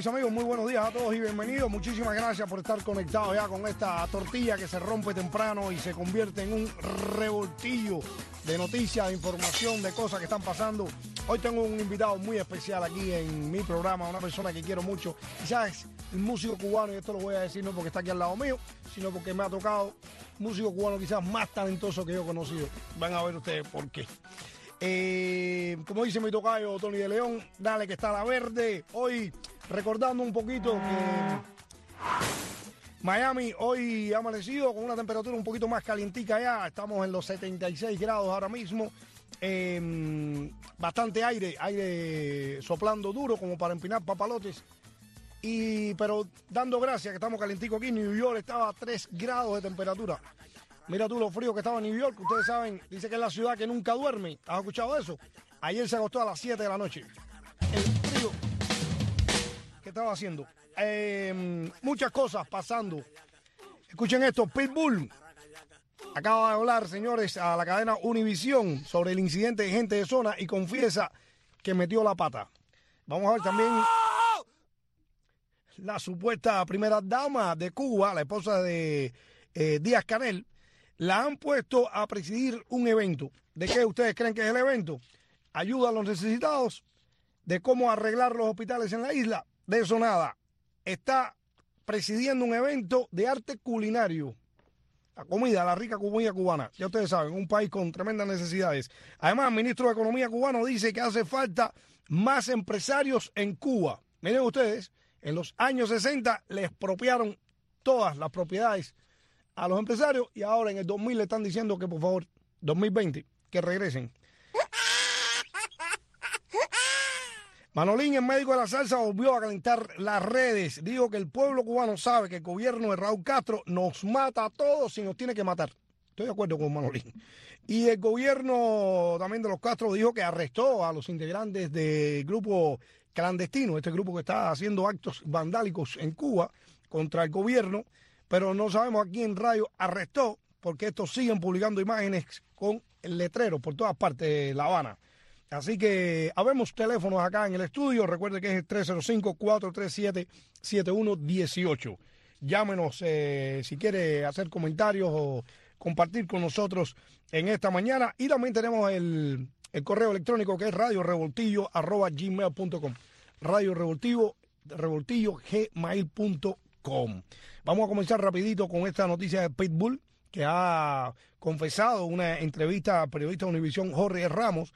mis amigos, muy buenos días a todos y bienvenidos. Muchísimas gracias por estar conectados ya con esta tortilla que se rompe temprano y se convierte en un revoltillo de noticias, de información, de cosas que están pasando. Hoy tengo un invitado muy especial aquí en mi programa, una persona que quiero mucho. Quizás un músico cubano, y esto lo voy a decir no porque está aquí al lado mío, sino porque me ha tocado músico cubano quizás más talentoso que yo he conocido. Van a ver ustedes por qué. Eh, como dice mi tocayo Tony de León, dale que está la verde. Hoy recordando un poquito que Miami hoy ha amanecido con una temperatura un poquito más calientica ya. Estamos en los 76 grados ahora mismo. Eh, bastante aire, aire soplando duro como para empinar papalotes. Y, pero dando gracias que estamos calenticos aquí. New York estaba a 3 grados de temperatura. Mira tú lo frío que estaba en New York. Ustedes saben, dice que es la ciudad que nunca duerme. ¿Has escuchado eso? Ayer se acostó a las 7 de la noche. Estaba haciendo. Eh, muchas cosas pasando. Escuchen esto, Pitbull. Acaba de hablar, señores, a la cadena Univisión sobre el incidente de gente de zona y confiesa que metió la pata. Vamos a ver también la supuesta primera dama de Cuba, la esposa de eh, Díaz Canel, la han puesto a presidir un evento. ¿De qué ustedes creen que es el evento? Ayuda a los necesitados, de cómo arreglar los hospitales en la isla. De eso nada. Está presidiendo un evento de arte culinario. La comida, la rica comida cubana. Ya ustedes saben, un país con tremendas necesidades. Además, el ministro de Economía cubano dice que hace falta más empresarios en Cuba. Miren ustedes, en los años 60 le expropiaron todas las propiedades a los empresarios y ahora en el 2000 le están diciendo que por favor, 2020, que regresen. Manolín, el médico de la salsa, volvió a calentar las redes. Dijo que el pueblo cubano sabe que el gobierno de Raúl Castro nos mata a todos y nos tiene que matar. Estoy de acuerdo con Manolín. Y el gobierno también de los Castro dijo que arrestó a los integrantes del grupo clandestino, este grupo que está haciendo actos vandálicos en Cuba contra el gobierno pero no sabemos a quién rayo arrestó, porque estos siguen publicando imágenes con el letrero por todas partes de La Habana. Así que habemos teléfonos acá en el estudio. Recuerde que es el 305-437-7118. Llámenos eh, si quiere hacer comentarios o compartir con nosotros en esta mañana. Y también tenemos el, correo electrónico que es radiorevoltillo.gmail.com. Radio Revoltillo, revoltillo gmail.com. Vamos a comenzar rapidito con esta noticia de Pitbull, que ha confesado una entrevista al periodista de Univisión Jorge Ramos,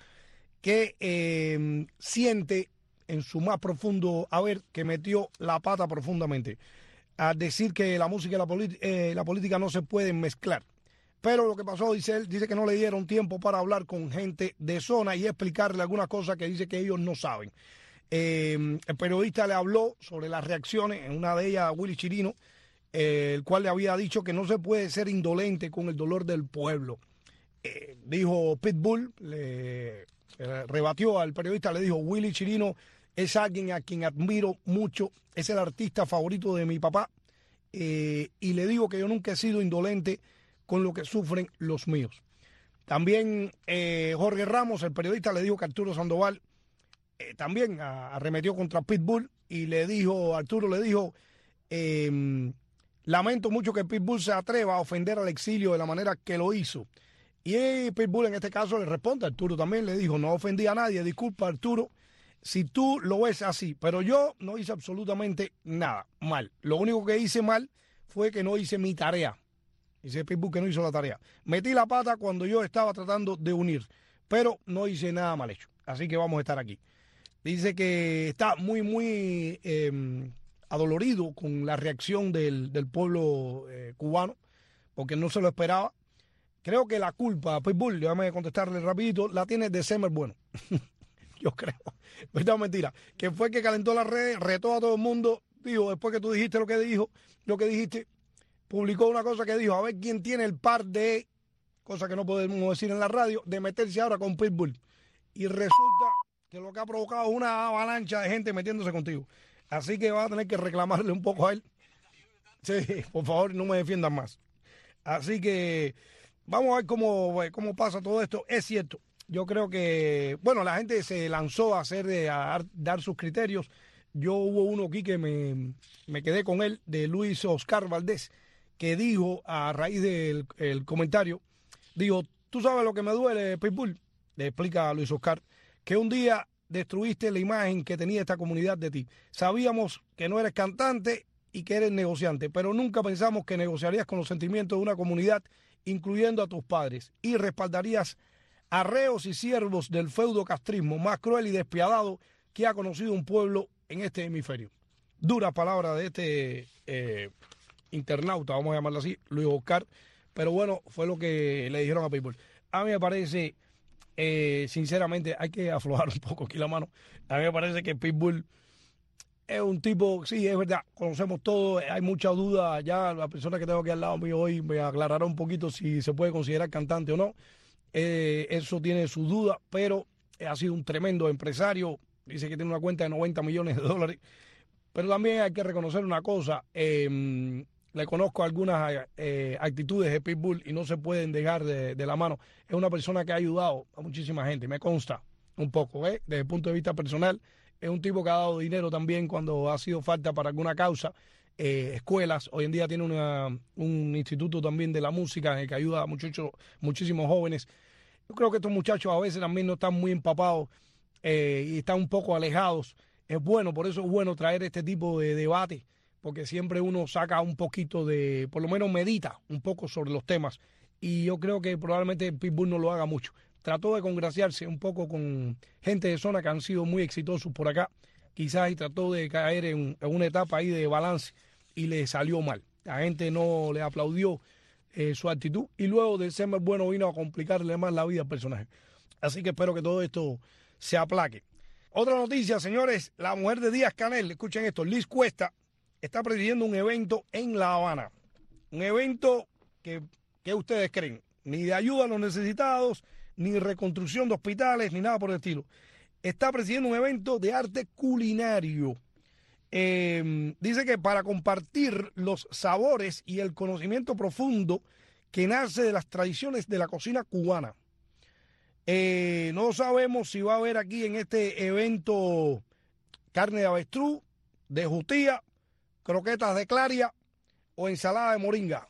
que eh, siente en su más profundo haber que metió la pata profundamente. A decir que la música y la, eh, la política no se pueden mezclar. Pero lo que pasó, dice él, dice que no le dieron tiempo para hablar con gente de zona y explicarle algunas cosas que dice que ellos no saben. Eh, el periodista le habló sobre las reacciones, en una de ellas Willy Chirino, el cual le había dicho que no se puede ser indolente con el dolor del pueblo. Eh, dijo Pitbull, le eh, rebatió al periodista, le dijo, Willy Chirino es alguien a quien admiro mucho, es el artista favorito de mi papá, eh, y le digo que yo nunca he sido indolente con lo que sufren los míos. También Jorge Ramos, el periodista, le dijo que Arturo Sandoval también arremetió contra Pitbull y le dijo, Arturo le dijo, em, Lamento mucho que Pitbull se atreva a ofender al exilio de la manera que lo hizo. Y Pitbull en este caso le responde, Arturo también le dijo, no ofendí a nadie, disculpa Arturo, si tú lo ves así, pero yo no hice absolutamente nada mal. Lo único que hice mal fue que no hice mi tarea. Dice Pitbull que no hizo la tarea. Metí la pata cuando yo estaba tratando de unir, pero no hice nada mal hecho. Así que vamos a estar aquí. Dice que está muy, muy... Em, adolorido con la reacción del, pueblo eh, cubano, porque no se lo esperaba. Creo que la culpa, Pitbull, déjame contestarle rapidito, la tiene December Bueno. Yo creo. Verdad mentira. Que fue que calentó las redes, retó a todo el mundo, dijo, después que tú dijiste lo que dijo, lo que dijiste, publicó una cosa que dijo, a ver quién tiene el par de, cosa que no podemos decir en la radio, de meterse ahora con Pitbull. Y resulta que lo que ha provocado es una avalancha de gente metiéndose contigo. Así que va a tener que reclamarle un poco a él. Sí, por favor, no me defiendan más. Así que vamos a ver cómo, cómo pasa todo esto. Es cierto, yo creo que, bueno, la gente se lanzó a hacer, a dar sus criterios yo hubo uno aquí que me, me quedé con él, de Luis Oscar Valdés, que dijo a raíz del el comentario, dijo, tú sabes lo que me duele, Pitbull, le explica a Luis Oscar, que un día destruiste la imagen que tenía esta comunidad de ti. Sabíamos que no eres cantante y que eres negociante, pero nunca pensamos que negociarías con los sentimientos de una comunidad, incluyendo a tus padres, y respaldarías a reos y siervos del feudo castrismo más cruel y despiadado que ha conocido un pueblo en este hemisferio. Dura palabra de este eh, internauta, vamos a llamarlo así, Luis Oscar, pero bueno, fue lo que le dijeron a People. A mí me parece eh, sinceramente, hay que aflojar un poco aquí la mano. A mí me parece que Pitbull es un tipo, sí, es verdad, conocemos todo, hay mucha duda. Ya la persona que tengo aquí al lado mío hoy me aclarará un poquito si se puede considerar cantante o no. Eh, eso tiene su duda, pero ha sido un tremendo empresario. Dice que tiene una cuenta de 90 millones de dólares. Pero también hay que reconocer una cosa. Eh, le conozco algunas eh, actitudes de Pitbull y no se pueden dejar de, la mano. Es una persona que ha ayudado a muchísima gente, me consta un poco, ¿eh? desde el punto de vista personal. Es un tipo que ha dado dinero también cuando ha sido falta para alguna causa. Eh, escuelas, hoy en día tiene un instituto también de la música en que ayuda a muchachos, muchísimos jóvenes. Yo creo que estos muchachos a veces también no están muy empapados eh, y están un poco alejados. Es bueno, por eso es bueno traer este tipo de debate porque siempre uno saca un poquito de, por lo menos medita un poco sobre los temas. Y yo creo que probablemente Pitbull no lo haga mucho. Trató de congraciarse un poco con gente de zona que han sido muy exitosos por acá, quizás y trató de caer en, una etapa ahí de balance y le salió mal. La gente no le aplaudió eh, su actitud y luego de ser más bueno vino a complicarle más la vida al personaje. Así que espero que todo esto se aplaque. Otra noticia, señores, la mujer de Díaz Canel, escuchen esto, Liz Cuesta, está presidiendo un evento en La Habana. Un evento que, ustedes creen, ni de ayuda a los necesitados, ni reconstrucción de hospitales, ni nada por el estilo. Está presidiendo un evento de arte culinario. Em, dice que para compartir los sabores y el conocimiento profundo que nace de las tradiciones de la cocina cubana. Eh, no sabemos si va a haber aquí en este evento carne de avestruz, de jutía, croquetas de claria o ensalada de moringa.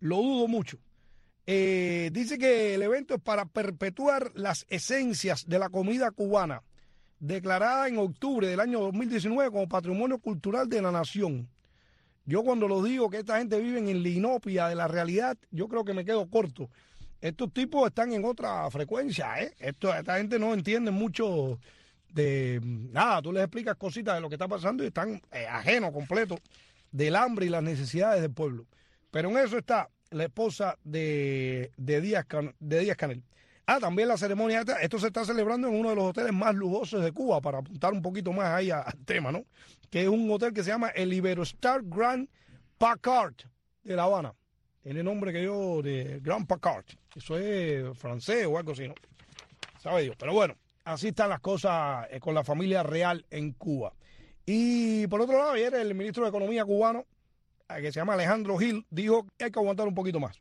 Lo dudo mucho. Eh, dice que el evento es para perpetuar las esencias de la comida cubana, declarada en octubre del año 2019 como Patrimonio Cultural de la Nación. Yo cuando lo digo que esta gente vive en la inopia de la realidad, yo creo que me quedo corto. Estos tipos están en otra frecuencia, ¿eh? esta gente no entiende mucho de nada, tú les explicas cositas de lo que está pasando y están eh, ajenos completo del hambre y las necesidades del pueblo. Pero en eso está la esposa de, de, Díaz, de Canel. Ah, también la ceremonia, esto se está celebrando en uno de los hoteles más lujosos de Cuba, para apuntar un poquito más ahí al tema, ¿no? Que es un hotel que se llama el Iberostar Grand Packard de La Habana. Tiene nombre que yo de Grand Packard. Eso es francés o algo así, ¿no? Sabe Dios. Pero bueno, así están las cosas eh, con la familia real en Cuba. Y por otro lado, ayer el ministro de Economía cubano, que se llama Alejandro Gil, dijo que hay que aguantar un poquito más.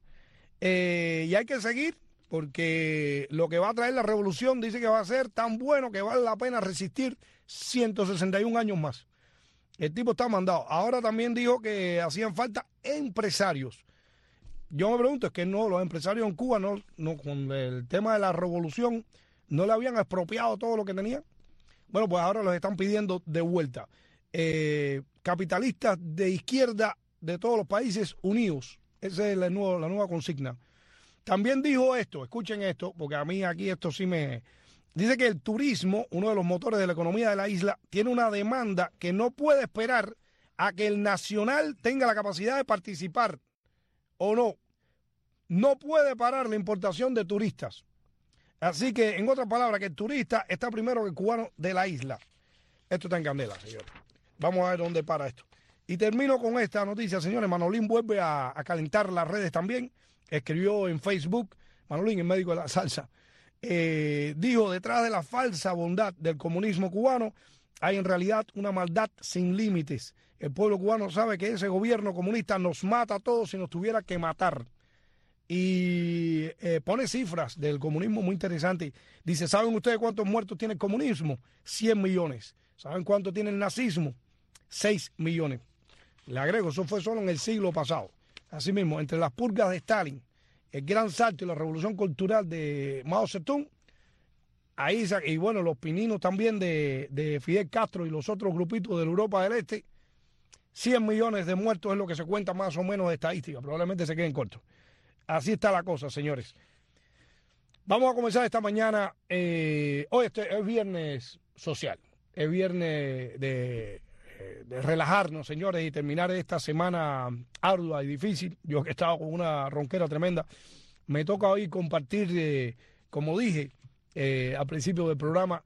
Eh, y hay que seguir porque lo que va a traer la revolución dice que va a ser tan bueno que vale la pena resistir 161 años más. El tipo está mandado. Ahora también dijo que hacían falta empresarios. Yo me pregunto, es que no, los empresarios en Cuba, no, no con el tema de la revolución, no le habían expropiado todo lo que tenían. Bueno, pues ahora los están pidiendo de vuelta. Eh, capitalistas de izquierda de todos los países unidos. Esa es la nueva, la nueva consigna. También dijo esto, escuchen esto, porque a mí aquí esto sí me... Dice que el turismo, uno de los motores de la economía de la isla, tiene una demanda que no puede esperar a que el nacional tenga la capacidad de participar o no. No puede parar la importación de turistas. Así que, en otras palabras, que el turista está primero que el cubano de la isla. Esto está en candela, señores. Vamos a ver dónde para esto. Y termino con esta noticia, señores. Manolín vuelve a, calentar las redes también. Escribió en Facebook, Manolín, el médico de la salsa, eh, dijo, detrás de la falsa bondad del comunismo cubano hay en realidad una maldad sin límites. El pueblo cubano sabe que ese gobierno comunista nos mata a todos si nos tuviera que matar y eh, pone cifras del comunismo muy interesantes. Dice, ¿saben ustedes cuántos muertos tiene el comunismo? 100 millones. ¿Saben cuánto tiene el nazismo? 6 millones. Le agrego, eso fue solo en el siglo pasado. Asimismo, entre las purgas de Stalin, el gran salto y la revolución cultural de Mao Zedong, ahí, y bueno, los pininos también de, de Fidel Castro y los otros grupitos de Europa del Este, 100 millones de muertos es lo que se cuenta más o menos de estadística. Probablemente se queden cortos. Así está la cosa, señores. Vamos a comenzar esta mañana. Eh, hoy este es viernes social. Es viernes de, eh, de, relajarnos, señores, y terminar esta semana ardua y difícil. Yo que he estado con una ronquera tremenda. Me toca hoy compartir, eh, como dije al principio del programa,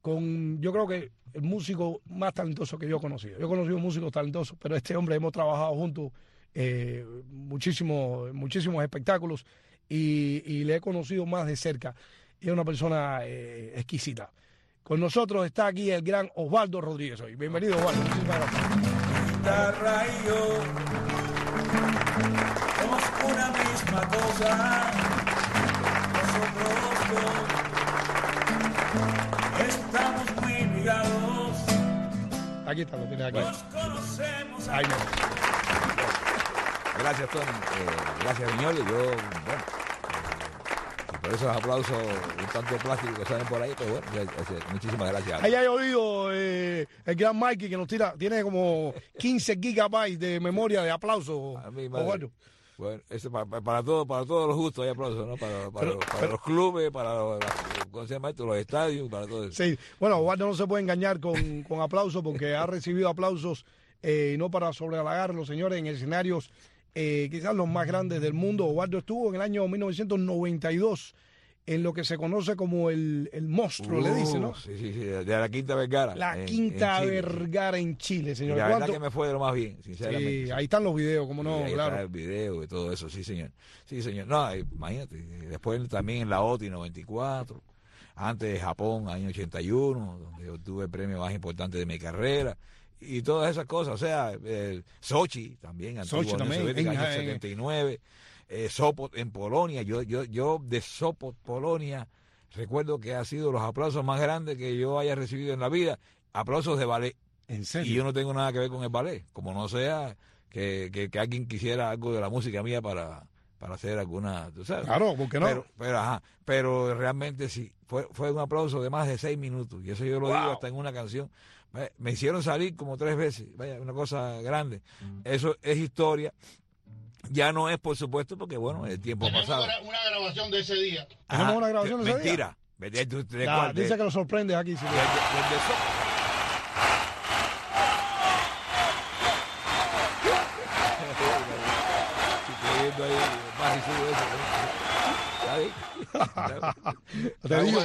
con yo creo que el músico más talentoso que yo he conocido. Yo he conocido músicos talentosos, pero este hombre hemos trabajado juntos eh, muchísimos, muchísimos espectáculos y, le he conocido más de cerca. Y es una persona eh, exquisita. Con nosotros está aquí el gran Osvaldo Rodríguez hoy. Bienvenido, Osvaldo. Muchísimas gracias. somos una misma cosa. Nosotros Aquí está, lo tiene aquí. Gracias, Tony. Eh, gracias, señor. Yo, bueno, por esos aplausos un tanto plásticos que salen por ahí, pues bueno, muchísimas gracias. Ahí hay oído eh, el gran Mikey que nos tira, tiene como 15 gigabytes de memoria de aplausos. A mí, bueno, eso para, para, todo, para todos los gustos hay aplausos, ¿no? Para, para, los clubes, para los, los estadios, para todo eso. Sí, bueno, Waldo no se puede engañar con, con aplausos porque ha recibido aplausos eh, no para los señores, en escenarios eh, quizás los más grandes del mundo. Waldo estuvo en el año 1992 en lo que se conoce como el, el monstruo, le dice, ¿no? Sí, sí, sí, de la Quinta Vergara. La Quinta Vergara en Chile, señor. la verdad que me fue de lo más bien, sinceramente. Sí, ahí están los videos, como no, ahí claro. Está el video y todo eso, sí, señor. Sí, señor. No, imagínate, después también en la OTI 94, antes de Japón, año 81, donde obtuve el premio más importante de mi carrera y todas esas cosas, o sea, el Sochi también, Sochi también, en, año 79 eh, Sopot en Polonia. Yo, yo, yo de Sopot, Polonia, recuerdo que ha sido los aplausos más grandes que yo haya recibido en la vida. Aplausos de ballet. ¿En serio? Y yo no tengo nada que ver con el ballet, como no sea que, que, alguien quisiera algo de la música mía para, para hacer alguna, Claro, ¿por qué no? Pero, pero, ajá, pero realmente sí, fue, fue un aplauso de más de seis minutos, y eso yo lo digo hasta en una canción. Me hicieron salir como tres veces, vaya, una cosa grande. Eso es historia. Ya no es, por supuesto, porque bueno, el tiempo ha pasado. Una, una grabación de ese día. ¿Tenemos una grabación de ese día? Mentira. dice que lo sorprende aquí. Sí, Te digo,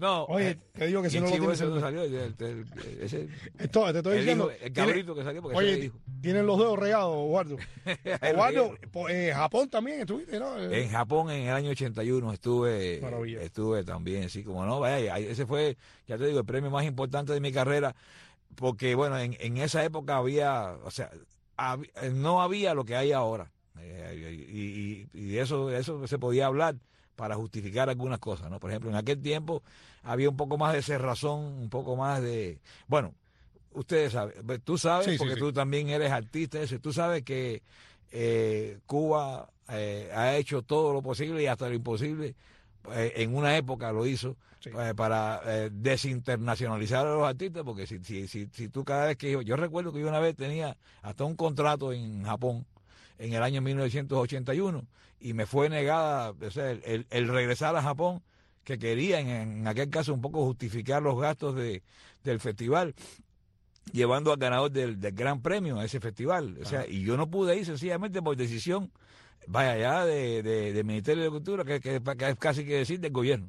no. Oye, te digo que si no lo tienes. salió, ese, Esto, te estoy diciendo. el cabrito que salió porque oye, dijo. Tienen los dedos regados, Eduardo. Eduardo, en Japón también estuviste, ¿no? En Japón en el año 81 estuve. Maravilla. Estuve también, sí, como no. Vaya, ese fue, ya te digo, el premio más importante de mi carrera. Porque, bueno, en, en esa época había, o sea, no había lo que hay ahora. Eh, y, y, eso, eso se podía hablar para justificar algunas cosas, ¿no? Por ejemplo, en aquel tiempo había un poco más de cerrazón, un poco más de... Bueno, ustedes saben, tú sabes, porque tú también eres artista, tú sabes que eh, Cuba eh, ha hecho todo lo posible y hasta lo imposible, eh, en una época lo hizo, para desinternacionalizar a los artistas, porque si, si, si, si, tú cada vez que yo, yo recuerdo que yo una vez tenía hasta un contrato en Japón, en el año 1981 y me fue negada el, regresar a Japón, que quería en, aquel caso un poco justificar los gastos de, del festival, llevando al ganador del, gran premio a ese festival. O sea, y yo no pude ir sencillamente por decisión, vaya ya, de, de, Ministerio de Cultura, que, que, es casi que decir del gobierno.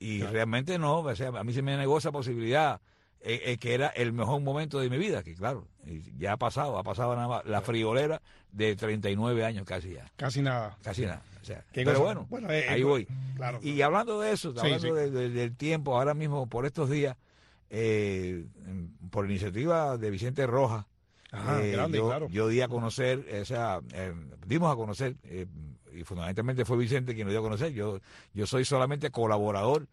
Y realmente no, o sea, a mí se me negó esa posibilidad eh, eh, que era el mejor momento de mi vida, que claro, ya ha pasado, ha pasado nada más la friolera de 39 años casi ya. Casi nada. Casi nada. O sea, pero bueno, eh, ahí voy. Claro, y hablando de eso, hablando del tiempo, ahora mismo, por estos días, por iniciativa de Vicente Rojas, yo, yo, di a conocer, o sea, dimos a conocer, y fundamentalmente fue Vicente quien lo dio a conocer, yo, yo soy solamente colaborador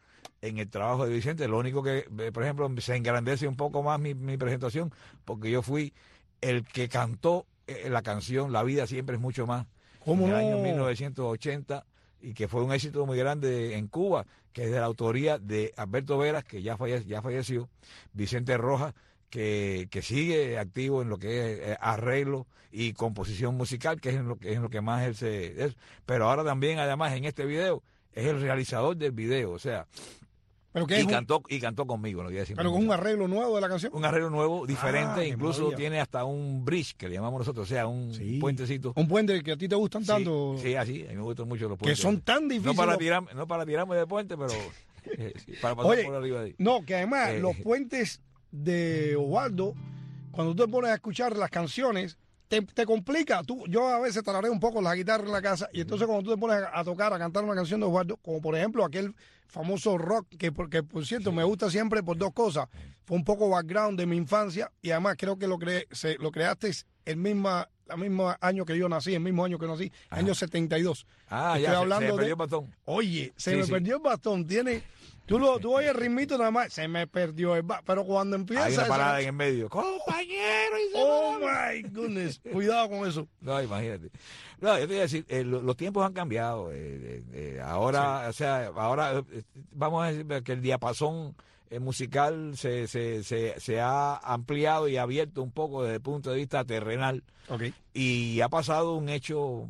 en el trabajo de Vicente. Lo único que, eh, por ejemplo, se engrandece un poco más mi, mi presentación porque yo fui el que cantó eh, la canción La vida siempre es mucho más en el año 1980 y que fue un éxito muy grande en Cuba, que es de la autoría de Alberto Veras, que ya, ya falleció, Vicente Rojas, que, que, sigue activo en lo que es eh, arreglo y composición musical, que es en lo que, es lo que más él se... Es. Pero ahora también, además, en este video, es el realizador del video, o sea, y, cantó, y cantó conmigo, no decir. Pero con un arreglo nuevo de la canción. Un arreglo nuevo, diferente, ah, incluso tiene hasta un bridge, que le llamamos nosotros, o sea, un puentecito. Un puente que a ti te gustan tanto. Sí, así, a mí me gustan mucho los puentes. Que son tan difíciles. No para, tirar, no para tirarme de puente, pero eh, para pasar por arriba de ahí. No, que además eh, los puentes de Osvaldo, cuando tú te pones a escuchar las canciones, te, complica. Tú, yo a veces talaré un poco la guitarra en la casa y entonces cuando tú te pones a, tocar, a cantar una canción de Osvaldo, como por ejemplo aquel famoso rock que, porque por cierto me gusta siempre por dos cosas. Fue un poco background de mi infancia y además creo que lo, cre se, lo creaste el misma la mismo año que yo nací, el mismo año que nací, año 72. Ah, ya, hablando se, me perdió el bastón. Oye, se me perdió el bastón. Tiene Tú, lo, tú oyes el ritmito nada más, se me perdió el Pero cuando empieza. Hay una parada en el medio. ¡Compañero! Y oh my goodness. Cuidado con eso. No, imagínate. No, yo te voy a decir, eh, los tiempos han cambiado. Eh, eh, ahora, o sea, ahora vamos a decir que el diapasón musical se, se, se, se, ha ampliado y abierto un poco desde el punto de vista terrenal. Okay. Y ha pasado un hecho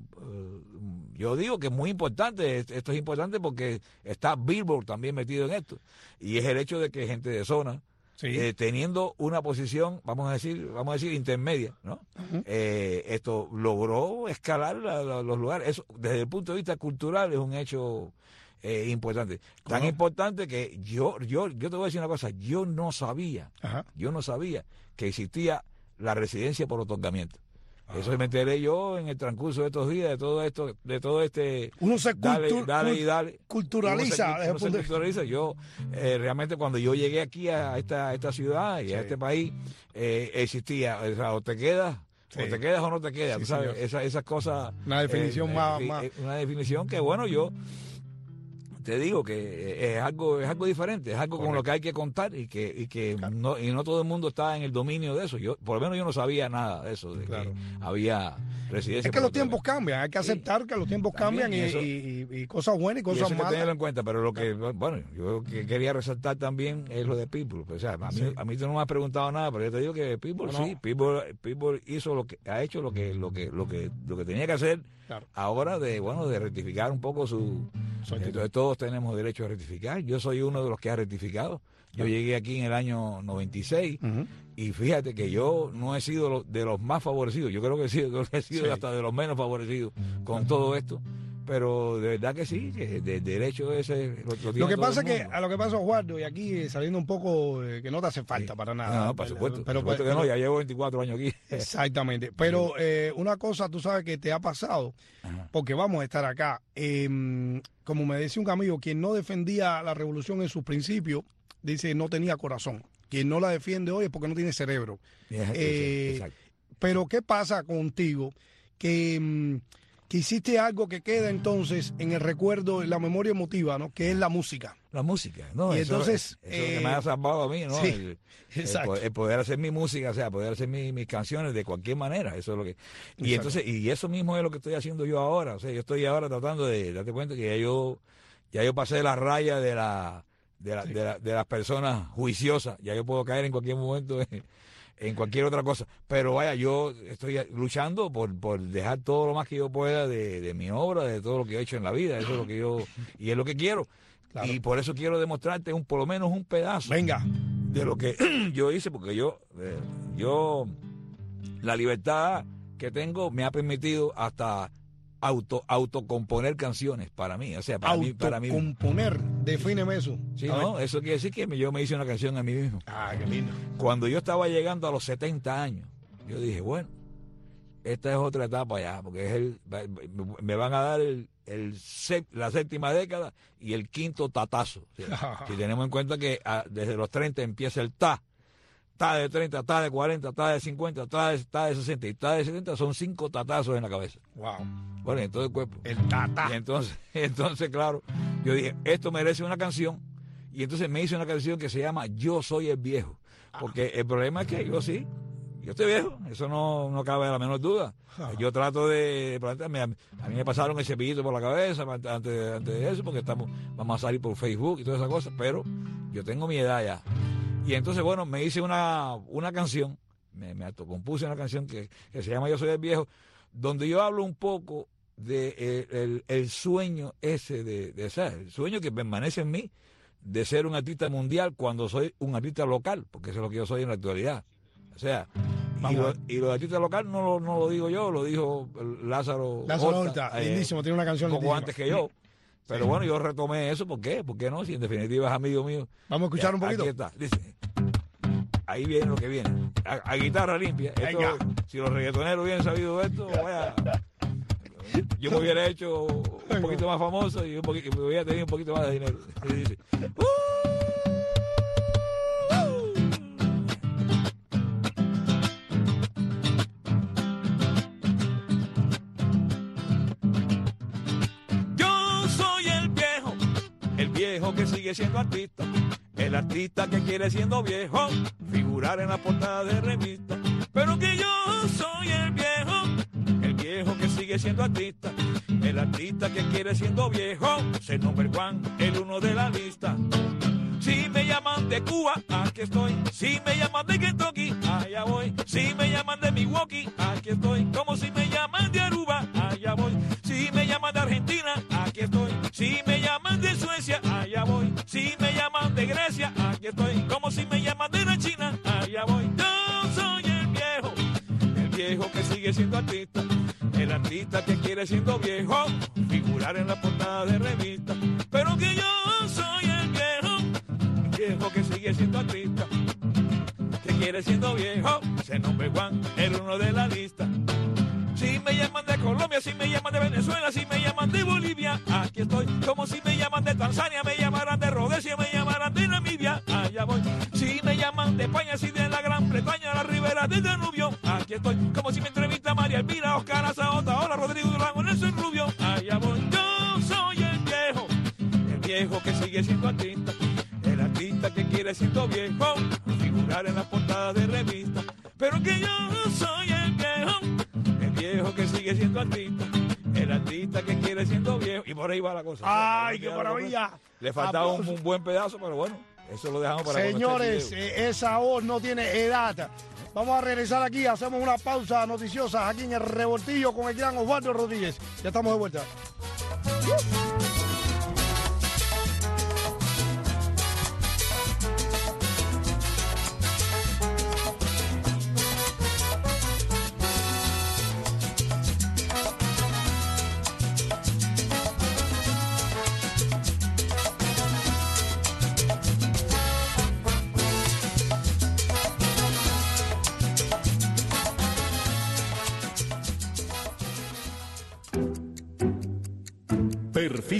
yo digo que es muy importante, esto es importante porque está Billboard también metido en esto. Y es el hecho de que gente de zona, eh, teniendo una posición, vamos a decir, vamos a decir intermedia, ¿no? Eh, esto logró escalar los lugares. Eso, desde el punto de vista cultural, es un hecho eh, importante. Tan importante que yo, yo, yo te voy a decir una cosa, yo no sabía, yo no sabía que existía la residencia por otorgamiento. Eso me enteré yo en el transcurso de estos días, de todo esto, de todo este... Uno se dale, dale y dale. culturaliza. Uno se, culturaliza. Yo, eh, realmente cuando yo llegué aquí a esta, esta ciudad y a este país, eh, existía, o, sea, o te quedas o te quedas o no te quedas, tú sabes, esas esa cosas. Una definición eh, más, más, Una definición que, bueno, yo te digo que es algo es algo diferente, es algo con lo que hay que contar y que y que no y no todo el mundo está en el dominio de eso. Yo por lo menos yo no sabía nada de eso, de que había residencia. Es que los tiempos cambian, hay que aceptar que los tiempos cambian y, cosas buenas y cosas malas. Hay que tenerlo en cuenta, pero lo que bueno, yo que quería resaltar también es lo de People, o sea, a mí, a mí tú no me has preguntado nada, pero yo te digo que People sí, People, People hizo lo que ha hecho lo que lo que lo que lo que tenía que hacer ahora de bueno de rectificar un poco su entonces todos tenemos derecho a rectificar. Yo soy uno de los que ha rectificado. Yo llegué aquí en el año 96 y fíjate que yo no he sido de los más favorecidos. Yo creo que he sido, he sido hasta de los menos favorecidos con todo esto pero de verdad que sí, que de, derecho ese lo, que pasa es que a lo que pasa Osvaldo y aquí saliendo un poco eh, que no te hace falta para nada. No, por supuesto, pero, que no, ya llevo 24 años aquí. Exactamente, pero eh, una cosa tú sabes que te ha pasado, porque vamos a estar acá, em, como me decía un amigo, quien no defendía la revolución en sus principios, dice no tenía corazón. Quien no la defiende hoy es porque no tiene cerebro. Eh, pero ¿qué pasa contigo? Que em, que hiciste algo que queda entonces en el recuerdo, en la memoria emotiva, ¿no? Que es la música. La música, ¿no? Y entonces... Eso, que me ha eh, salvado a mí, ¿no? Sí, el, poder hacer mi música, o sea, poder hacer mis canciones de cualquier manera, eso es lo que... Y entonces, y eso mismo es lo que estoy haciendo yo ahora, o sea, yo estoy ahora tratando de, darte cuenta que ya yo, ya yo pasé la raya de la... De, la, de, de, las personas juiciosas, ya yo puedo caer en cualquier momento en cualquier otra cosa. Pero vaya, yo estoy luchando por, por dejar todo lo más que yo pueda de, de, mi obra, de todo lo que he hecho en la vida. Eso es lo que yo, y es lo que quiero. Y por eso quiero demostrarte un, por lo menos un pedazo. Venga. De lo que yo hice, porque yo, eh, yo, la libertad que tengo me ha permitido hasta auto autocomponer canciones para mí, o sea, para mí para mí componer, defíneme eso. Sí, no, eso quiere decir que yo me hice una canción a mí mismo. Ah, qué lindo. Cuando yo estaba llegando a los 70 años, yo dije, bueno, esta es otra etapa ya, porque es el me van a dar el, el la séptima década y el quinto tatazo. si tenemos en cuenta que ah, desde los 30 empieza el ta está de 30, está de 40, está de 50, está de, de 60 y está de 70, son cinco tatazos en la cabeza. Wow. Bueno, en todo el cuerpo. El tata. Y entonces, entonces, claro, yo dije, esto merece una canción Y entonces me hice una canción que se llama Yo soy el viejo. Porque el problema es que yo sí, yo estoy viejo, eso no, no cabe la menor duda. Yo trato de. A mí me pasaron el cepillito por la cabeza antes, de eso, porque estamos, vamos a salir por Facebook y todas esas cosas, pero yo tengo mi edad ya. Y entonces, bueno, me hice una, una canción, me, me compuse una canción que, se llama Yo soy el viejo, donde yo hablo un poco de eh, el, sueño ese de, de ser, el sueño que permanece en mí de ser un artista mundial cuando soy un artista local, porque eso es lo que yo soy en la actualidad. O sea, y lo, y lo, de artista local no lo, no lo digo yo, lo dijo Lázaro. Lázaro Horta, eh, lindísimo, tiene una canción. Poco antes que yo. Pero bueno, yo retomé eso, ¿por qué? ¿Por qué no? Si en definitiva es amigo mío. Vamos a escuchar un poquito. Aquí está, dice. Ahí viene lo que viene. A, guitarra limpia. Esto, si los reggaetoneros hubieran sabido esto, vaya. Yo me hubiera hecho un poquito más famoso y un poquito, me hubiera tenido un poquito más de dinero. Y dice, Yo viejo que sigue siendo artista, el artista que quiere siendo viejo, figurar en la portada de revista, pero que yo soy el viejo viejo que sigue siendo artista. El artista que quiere siendo viejo, se nombre Juan, el uno de la lista. Si me llaman de Cuba, aquí estoy. Si me llaman de Kentucky, allá voy. Si me llaman de Milwaukee, aquí estoy. Como si me llaman de Aruba, allá voy. Si me llaman de Argentina, Si me llaman de Grecia, aquí estoy. Como si me llaman de la China, allá voy. Yo soy el viejo, el viejo que sigue siendo artista el artista que quiere siendo viejo figurar en la portada de revista. Pero que yo soy el viejo, el viejo que sigue siendo artista, que quiere siendo viejo, se nombre Juan, el uno de la lista. Si me llaman de Colombia, si me llaman de Venezuela, si me llaman de Bolivia, aquí estoy. Como si me llaman de Tanzania, del Danubio, aquí estoy. Como si me entrevista María Elvira, Oscar Azaota, hola Rodrigo Durango, Nelson Rubio, allá voy. Yo soy el viejo, el viejo que sigue siendo artista, el artista que quiere siendo viejo, figurar en la portada de revista. Pero que yo soy el viejo viejo que sigue siendo artista. El artista que quiere siendo viejo. Y por ahí va la cosa. ¡Ay, qué maravilla! Le faltaba un, buen pedazo, pero bueno, eso lo dejamos para Señores, eh, esa voz no tiene edad. Vamos a regresar aquí, hacemos una pausa noticiosa aquí en el revoltillo con el gran Osvaldo Rodríguez. Ya estamos de vuelta.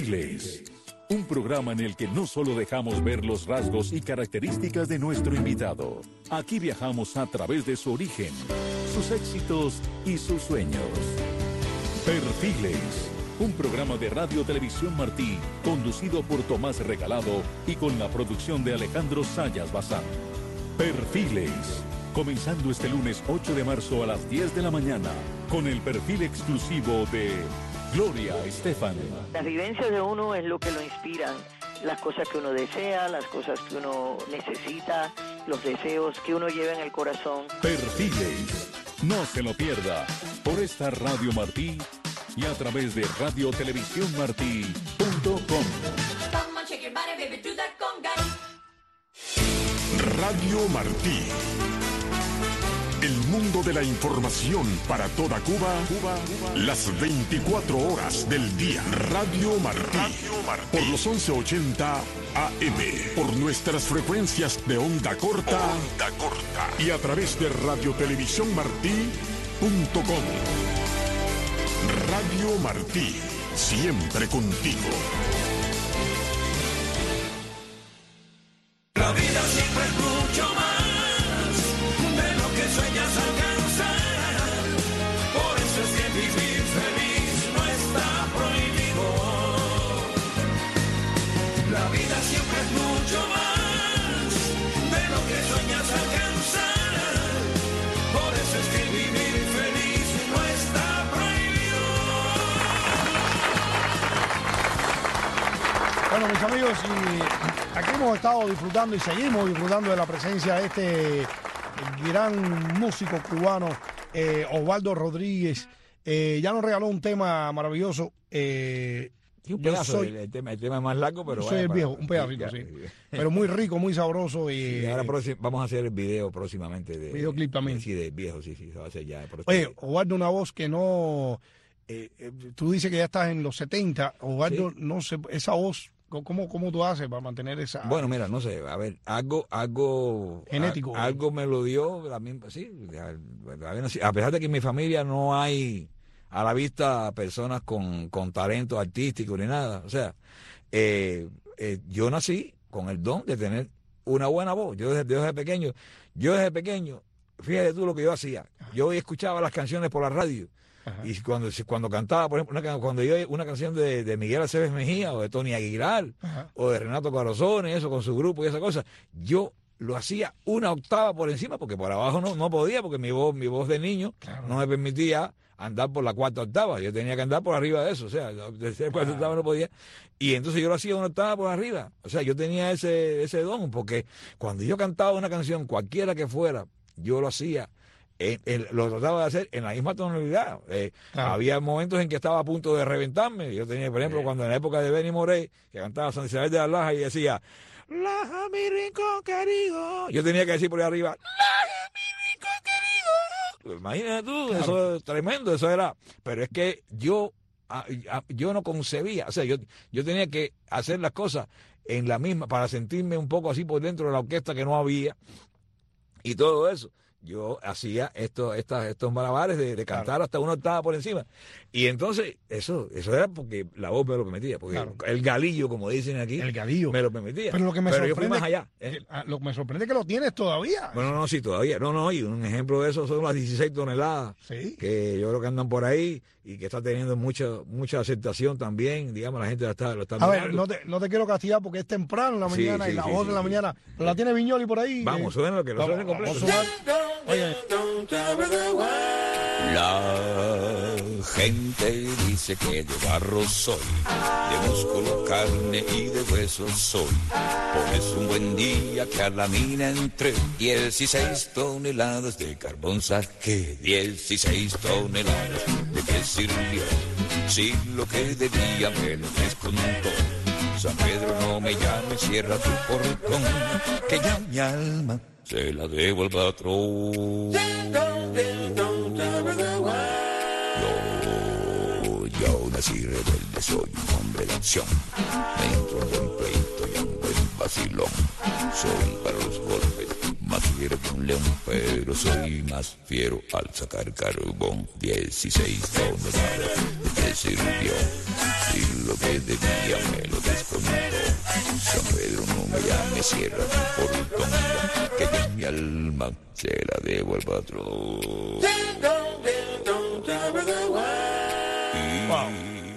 Perfiles. Un programa en el que no solo dejamos ver los rasgos y características de nuestro invitado. Aquí viajamos a través de su origen, sus éxitos y sus sueños. Perfiles. Un programa de Radio Televisión Martí, conducido por Tomás Regalado y con la producción de Alejandro Sayas Bazán. Perfiles. Comenzando este lunes 8 de marzo a las 10 de la mañana, con el perfil exclusivo de Gloria Estefan. Las vivencias de uno es lo que lo inspiran. Las cosas que uno desea, las cosas que uno necesita, los deseos que uno lleva en el corazón. Perfiles. No se lo pierda por esta Radio Martí y a través de radiotelevisiónmartí.com. Radio Martí mundo de la información para toda Cuba, Cuba, las 24 horas del día. Radio Martí. Por los 1180 AM. Por nuestras frecuencias de onda corta. Onda corta. Y a través de radiotelevisiónmartí.com. Radio Martí. Siempre contigo. Y seguimos disfrutando de la presencia de este gran músico cubano, eh, Osvaldo Rodríguez. Eh, ya nos regaló un tema maravilloso. Eh, un pedazo, soy, el, tema, el, tema, más largo, pero. soy el viejo, un pedacito, sí. Pero muy rico, muy sabroso. Y, ahora vamos a hacer el video próximamente. De, Videoclip también. Sí, de viejo, sí, sí, se va a hacer ya. Oye, Osvaldo, una voz que no. Eh, eh, tú dices que ya estás en los 70. Osvaldo, no sé, esa voz ¿Cómo, ¿Cómo tú haces para mantener esa...? Bueno, mira, no sé, a ver, algo... algo Genético. algo me lo dio, sí, a pesar de que en mi familia no hay a la vista personas con, con talento artístico ni nada, o sea, eh, eh, yo nací con el don de tener una buena voz, yo desde, desde pequeño, yo desde pequeño, fíjate tú lo que yo hacía, yo escuchaba las canciones por la radio, y cuando, cuando cantaba, por ejemplo, una, cuando yo una canción de, de Miguel Aceves Mejía o de Tony Aguilar o de Renato Carozone, eso con su grupo y esa cosa, yo lo hacía una octava por encima porque por abajo no, no podía porque mi voz, mi voz de niño no me permitía andar por la cuarta octava. Yo tenía que andar por arriba de eso, o sea, de cuarta octava no podía. Y entonces yo lo hacía una octava por arriba. O sea, yo tenía ese, ese don, porque cuando yo cantaba una canción, cualquiera que fuera, yo lo hacía lo trataba de hacer en la misma tonalidad. Eh, había momentos en que estaba a punto de reventarme. Yo tenía, por ejemplo, cuando en la época de Benny Morey, que cantaba San Isabel de la Laja y decía, Laja mi rincón querido. Yo tenía que decir por ahí arriba, Laja mi rincón querido. Imagínate tú, eso es tremendo, eso era. Pero es que yo, yo no concebía, o sea, yo, yo tenía que hacer las cosas en la misma, para sentirme un poco así por dentro de la orquesta que no había y todo eso yo hacía esto, estas, estos malabares de, cantar hasta una octava por encima. Y entonces, eso, eso era porque la voz me lo permitía, porque el galillo, como dicen aquí, el galillo. me lo permitía. Pero lo que me sorprende, más allá. ¿eh? Ah, lo que me sorprende es que lo tienes todavía. Bueno, no, sí, todavía. No, no, y un ejemplo de eso son las 16 toneladas que yo creo que andan por ahí y que está teniendo mucha mucha aceptación también, digamos, la gente la está, lo está A ver, no te, no te quiero castigar porque es temprano en la mañana y la voz de la mañana, pero la tiene Viñoli por ahí. Vamos, eh. suena lo que lo suene completo. La gente dice que de barro soy, de músculo, carne y de hueso soy. Por eso un buen día que a la mina entré, 16 toneladas de carbón saqué, 16 toneladas de qué sirvió. Si lo que debía me lo descontó. San Pedro no me llame, cierra tu portón, que ya mi alma se la debo al patrón. Yo, yo nací rebelde, soy un hombre de acción. Me entro en buen pleito y un buen vacilón. Soy para los golpes más fiero que un león, pero soy más fiero al sacar carbón. 16 toneladas de sirvió. Y lo que debía me lo descontó. San Pedro no me llame, cierra tu portón, que ya mi alma se la debo al patrón.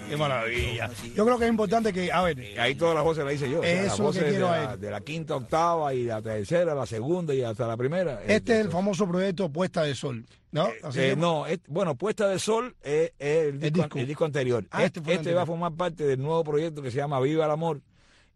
Qué maravilla. Yo creo que es importante que, a ver. Ahí todas las voces las hice yo. Eso que quiero de, la, de la quinta octava y la tercera, la segunda y hasta la primera. Este es el famoso proyecto Puesta de Sol. ¿No? Eh, eh, no, bueno, Puesta de Sol es, el, disco, anterior. Ah, este, este va a formar parte del nuevo proyecto que se llama Viva el Amor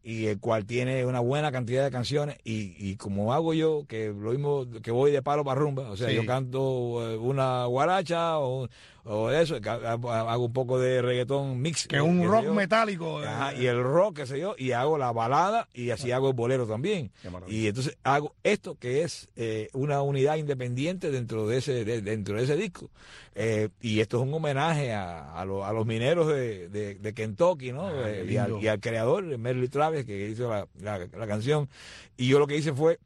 y el cual tiene una buena cantidad de canciones y, y como hago yo, que lo mismo que voy de palo para rumba, o sea, yo canto eh, una guaracha o, o eso, hago un poco de reggaetón mix. Que es un rock metálico. y el rock, qué sé yo, y hago la balada y así hago el bolero también. Y entonces hago esto que es eh, una unidad independiente dentro de ese, dentro de ese disco. Eh, y esto es un homenaje a, a, los mineros de, de, Kentucky, ¿no? Ah, y, al, creador, Merle Travis, que hizo la, la canción. Y yo lo que hice fue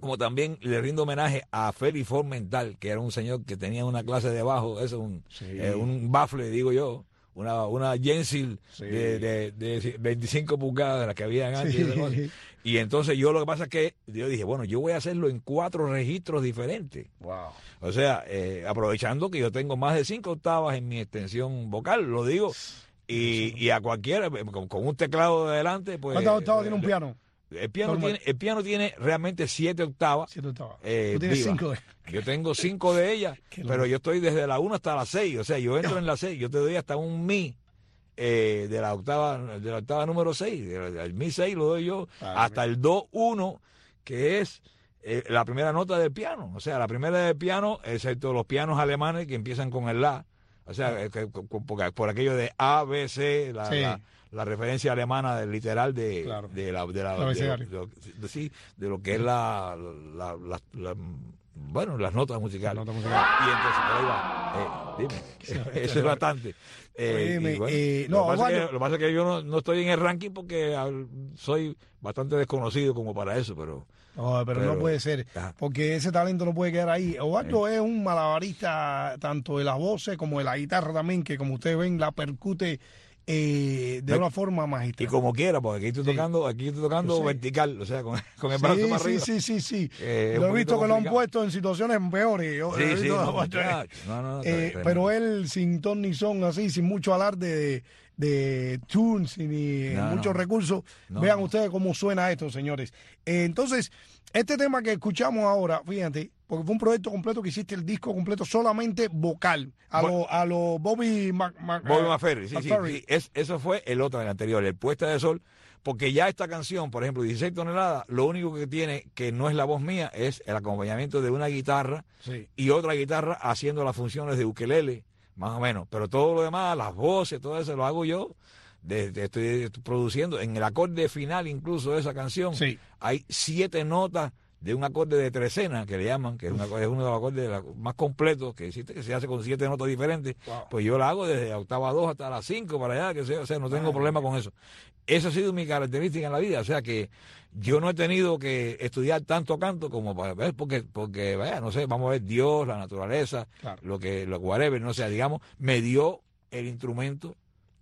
como también le rindo homenaje a Félix Formental, que era un señor que tenía una clase de bajo, eso, un, eh, un bafle, digo yo, una, una Jensil de, de, 25 pulgadas de las que habían antes. Y entonces yo lo que pasa es que yo dije, bueno, yo voy a hacerlo en cuatro registros diferentes. Wow. O sea, eh, aprovechando que yo tengo más de cinco octavas en mi extensión vocal, lo digo. Y, y a cualquiera, con, un teclado de adelante, pues... ¿Cuántas octavas tiene un piano? El piano, tiene, el piano tiene realmente siete octavas. Siete octavas. Eh, Tú tienes cinco de Yo tengo cinco de ellas, pero yo estoy desde la una hasta la seis. O sea, yo entro en la seis, yo te doy hasta un mi eh, de la octava de la octava número 6, el mi 6 lo doy yo, Ah, hasta el do 1, que es eh, la primera nota del piano. O sea, la primera del piano, excepto los pianos alemanes que empiezan con el La. O sea, que- que- por, por aquello de A, B, C, la, Sí. la- la referencia alemana del literal de, Claro. de la, de la- lo- de lo- sí, de lo que es la, la- la- la- bueno, las notas musicales. Nota musical. Y entonces, por ahí va. Eh, dime. Eso es bastante. Eh, bueno, eh, lo, no, que pasa es que, lo pasa es que yo no, no estoy en el ranking porque soy bastante desconocido como para eso, pero No, pero, no puede ser, Ajá. porque ese talento no puede quedar ahí. Osvaldo es un malabarista tanto de las voces como de la guitarra también, que como ustedes ven la percute eh, de una forma y magistral. como quiera, porque aquí estoy Sí. tocando, aquí estoy tocando vertical, o sea, con, con el brazo Sí, para sí, arriba. sí, sí, sí. Eh, es lo he visto que lo han puesto en situaciones peores. Yo- Sí, sí, no, eh, no, eh, pero él sin ton ni son, así, sin mucho alarde de, de tunes y ni muchos recursos. Vean ustedes cómo suena esto, señores. Eh, entonces, este tema que escuchamos ahora, fíjate, porque fue un proyecto completo que hiciste el disco completo solamente vocal, a Bueno. lo, a lo Bobby Mac, Mac- Bobby eh, McFerrin, sí, sí, sí. Es, eso fue el otro, el anterior, el Puesta de Sol, porque ya esta canción, por ejemplo, 16 toneladas, lo único que tiene, que no es la voz mía, es el acompañamiento de una guitarra Sí. y otra guitarra haciendo las funciones de ukelele, más o menos. Pero todo lo demás, las voces, todo eso lo hago yo. Desde, estoy produciendo en el acorde final incluso de esa canción Sí. hay siete notas de un acorde de trecena que le llaman que es, un acorde- es uno de los acordes de la- más completos que existe que se hace con siete notas diferentes Wow. pues yo la hago desde la octava 2 hasta las 5 para allá que sea, o sea no tengo problema con eso esa ha sido mi característica en la vida o sea que yo no he tenido que estudiar tanto canto como para ver porque porque vaya no sé vamos a ver Dios la naturaleza Claro. lo que lo whatever no sé digamos me dio el instrumento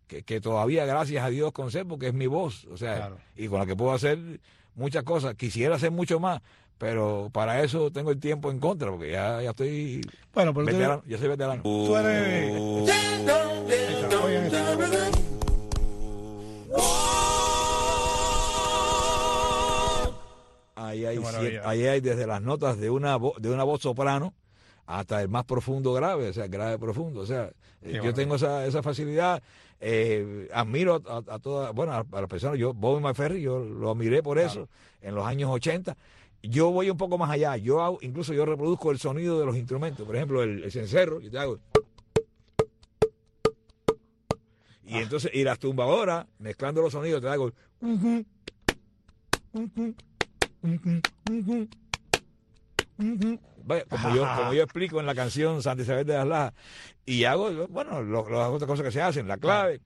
que, que todavía gracias a Dios conservo que es mi voz o sea Claro. y con la que puedo hacer muchas cosas. Quisiera hacer mucho más pero para eso tengo el tiempo en contra porque ya, ya estoy Bueno, pero tú- ya soy veterano. tú eres... Ahí hay, ahí hay desde las notas de una, de una voz soprano hasta el más profundo grave, o sea, grave profundo. O sea, eh, yo tengo esa, esa facilidad. eh, admiro a, a todas, bueno, a, a las personas. Yo, Bobby McFerrin, yo lo admiré por eso en los años 80. Yo voy un poco más allá. Yo hago, incluso yo reproduzco el sonido de los instrumentos. Por ejemplo, el, el cencerro, yo te hago. Y entonces, y las tumbadoras, mezclando los sonidos, te hago. Vaya, como, yo, como yo explico en la canción Santa Isabel de las Lajas, y hago, bueno, lo- las otras cosas que se hacen, la clave,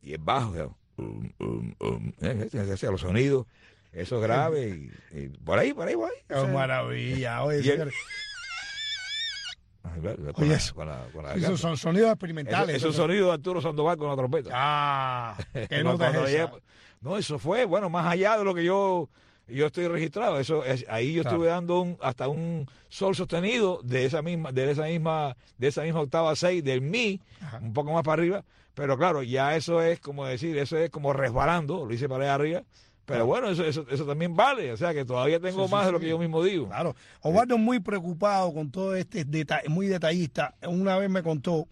y el bajo, um, um, um, eh, eh, los sonidos, eso es grave, y, y por ahí, por ahí voy. o sea, maravilla. Oye, y el- señores, ay, con Oye, la- eso- con la- con la esos son sonidos Eso- experimentales. Esos Eso- sonidos de Arturo Sandoval con la trompeta. Ah, qué Cuando nota es esa? llegué- No, eso fue, bueno, más allá de lo que yo yo estoy registrado. Eso es, ahí yo Claro. estuve dando un, hasta un sol sostenido de esa misma, de esa misma, de esa misma octava 6 del mi, Ajá. un poco más para arriba. Pero claro, ya eso es como decir, eso es como resbalando, lo hice para allá arriba. Pero bueno, eso, eso, eso también vale. O sea que todavía tengo Sí, sí, más de lo que yo mismo digo. Claro. Osvaldo es muy preocupado con todo este detalle, muy detallista. Una vez me contó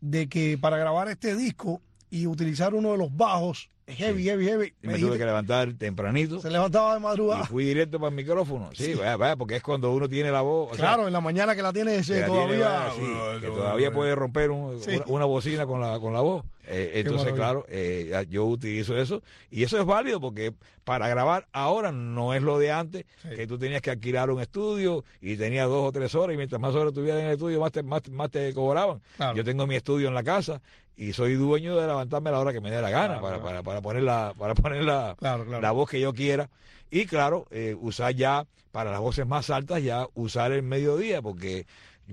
de que para grabar este disco y utilizar uno de los bajos, heavy, heavy, heavy, Y me me tuve que levantar tempranito. se levantaba de Y madrugada. fui directo para el micrófono. Sí, vaya, vaya, porque es cuando uno tiene la voz. o sea, Claro, en la mañana que la tienes que la tiene, todavía. vaya, sí, que todavía puede romper un- Sí. una, una bocina con la, con la voz. Eh, entonces, claro, eh, yo utilizo eso. Y eso es válido porque para grabar ahora no es lo de antes, Sí. que tú tenías que alquilar un estudio y tenías dos o tres horas y mientras más horas tuvieras en el estudio, más te, más, más te cobraban. Claro. Yo tengo mi estudio en la casa y soy dueño de levantarme a la hora que me dé la gana Claro, para, claro. para, para poner, la, para poner la, Claro, claro. la voz que yo quiera. Y claro, eh, usar ya, para las voces más altas, ya usar el mediodía, porque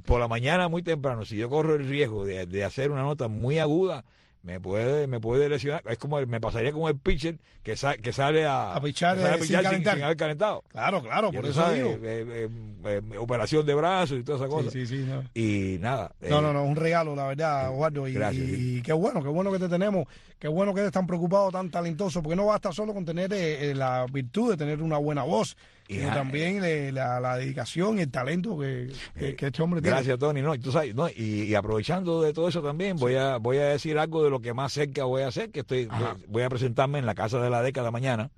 por la mañana muy temprano, si yo corro el riesgo de, de hacer una nota muy aguda, me puede, me puede lesionar. Es como, me pasaría como el pitcher que, sa- que sale a, A pichar, sale eh, sin haber calentado. Claro, claro, Y por eso digo. eh, eh, operación de brazos y todas esas Sí, cosas. sí, sí, no. Y nada. No, no, no, un regalo, la verdad, Eduardo. Y, gracias, y- sí. y qué bueno, qué bueno que te tenemos, qué bueno que eres tan preocupado, tan talentoso, porque no basta solo con tener la virtud de tener una buena voz, y también la, dedicación y el talento que, este hombre tiene. Gracias, Tony. No, tú sabes, no, y, aprovechando de todo eso también, voy a voy a decir algo de lo que más cerca voy a hacer, que estoy voy a presentarme en la Casa de la Década mañana.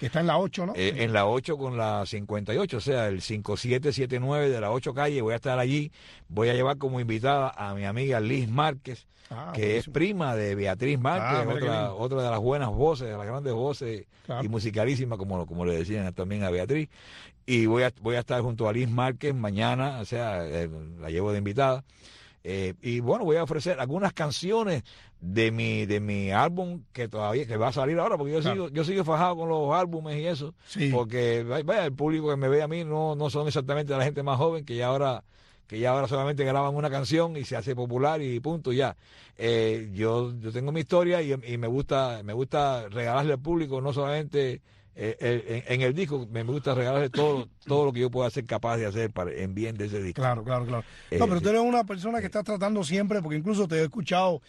Que está en la 8, ¿no? Eh, en la 8 con la 58, o sea, el 5779 de la 8 calle. Voy a estar allí. Voy a llevar como invitada a mi amiga Liz Márquez, ah, que es prima de Beatriz Márquez, ah, otra, otra de las buenas voces, de las grandes voces y musicalísimas, como, como le decían también a Beatriz. Y voy a, voy a estar junto a Liz Márquez mañana, o sea, eh, la llevo de invitada. Eh, y bueno, voy a ofrecer algunas canciones de mi de mi álbum que todavía que va a salir ahora porque yo sigo yo sigo fajado con los álbumes y eso porque vaya el público que me ve a mí no no son exactamente la gente más joven que ya ahora que ya ahora solamente graban una canción y se hace popular y punto ya eh, yo yo tengo mi historia y, y, me gusta me gusta regalarle al público no solamente eh, eh, en, el disco me gusta regalarle todo, todo lo que yo pueda ser capaz de hacer para, en bien de ese disco. Claro, claro, claro. No, pero tú eres una persona que está tratando siempre, porque incluso te he escuchado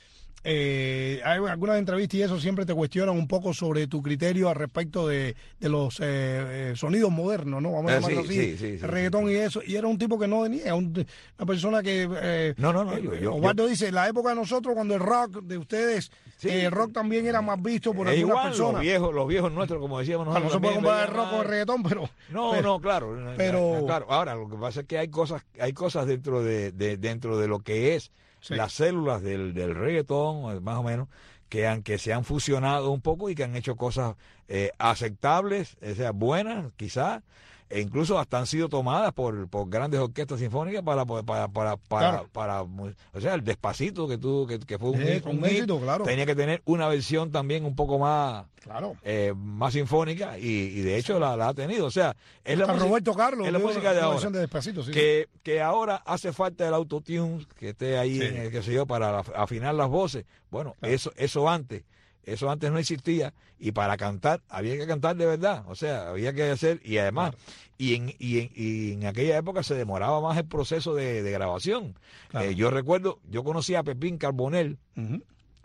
eh, hay algunas entrevistas y eso siempre te cuestionan un poco sobre tu criterio al respecto de, de los eh, eh, sonidos modernos, ¿no? Vamos a llamarlo así, el reggaetón y eso. Y era un tipo que no venía, una persona que... Eh, no, no, no. Yo, Osvaldo dice, la época de nosotros, cuando el rock de ustedes, el rock también era más visto por algunas personas. Los viejos, los viejos nuestros, como decíamos nosotros. no se puede comparar el rock con el reggaetón, pero... No, no, claro. Pero... Claro, ahora lo que pasa es que hay cosas, hay cosas dentro de, de dentro de lo que es las células del, del reggaetón, más o menos, que, han, que se han fusionado un poco y que han hecho cosas eh, aceptables, o sea, buenas, quizás, e incluso hasta han sido tomadas por, por grandes orquestas sinfónicas para para para para, para, o sea el despacito que tuvo que, que fue un, éxito, claro. tenía que tener una versión también un poco más claro. eh, más sinfónica y, y de hecho la, la, ha tenido. O sea es la, Roberto Carlos es la música de ahora. de despacito, sí, que, que ahora hace falta el autotune que esté ahí en el, que sé yo para afinar las voces. Bueno eso eso antes eso antes no existía y para cantar había que cantar de verdad, o sea, había que hacer y además y, en, y, en, y en aquella época se demoraba más el proceso de, grabación. Eh, yo recuerdo, yo conocí a Pepín Carbonell,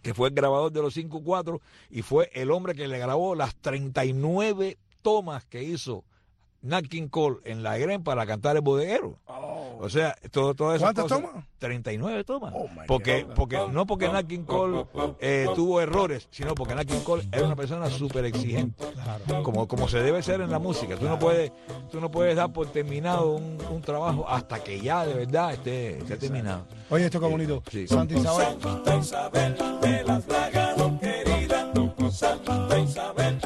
que fue el grabador de los 5-4 y fue el hombre que le grabó las 39 tomas que hizo Nat King Cole en la Gren para cantar el bodeguero. Oh. O sea, todo, todo eso. ¿Cuántas tomas? 39 tomas. Oh porque, porque, no porque Nat King Cole eh, tuvo errores, sino porque Nat King Cole era una persona súper exigente. Como, como se debe ser en la música. Tú no puedes, tú no puedes dar por terminado un, un trabajo hasta que ya de verdad esté, esté terminado. Oye, esto qué bonito. Sí. Santa Isabel. Santa Isabel de las Plagas, querida. Santa Isabel.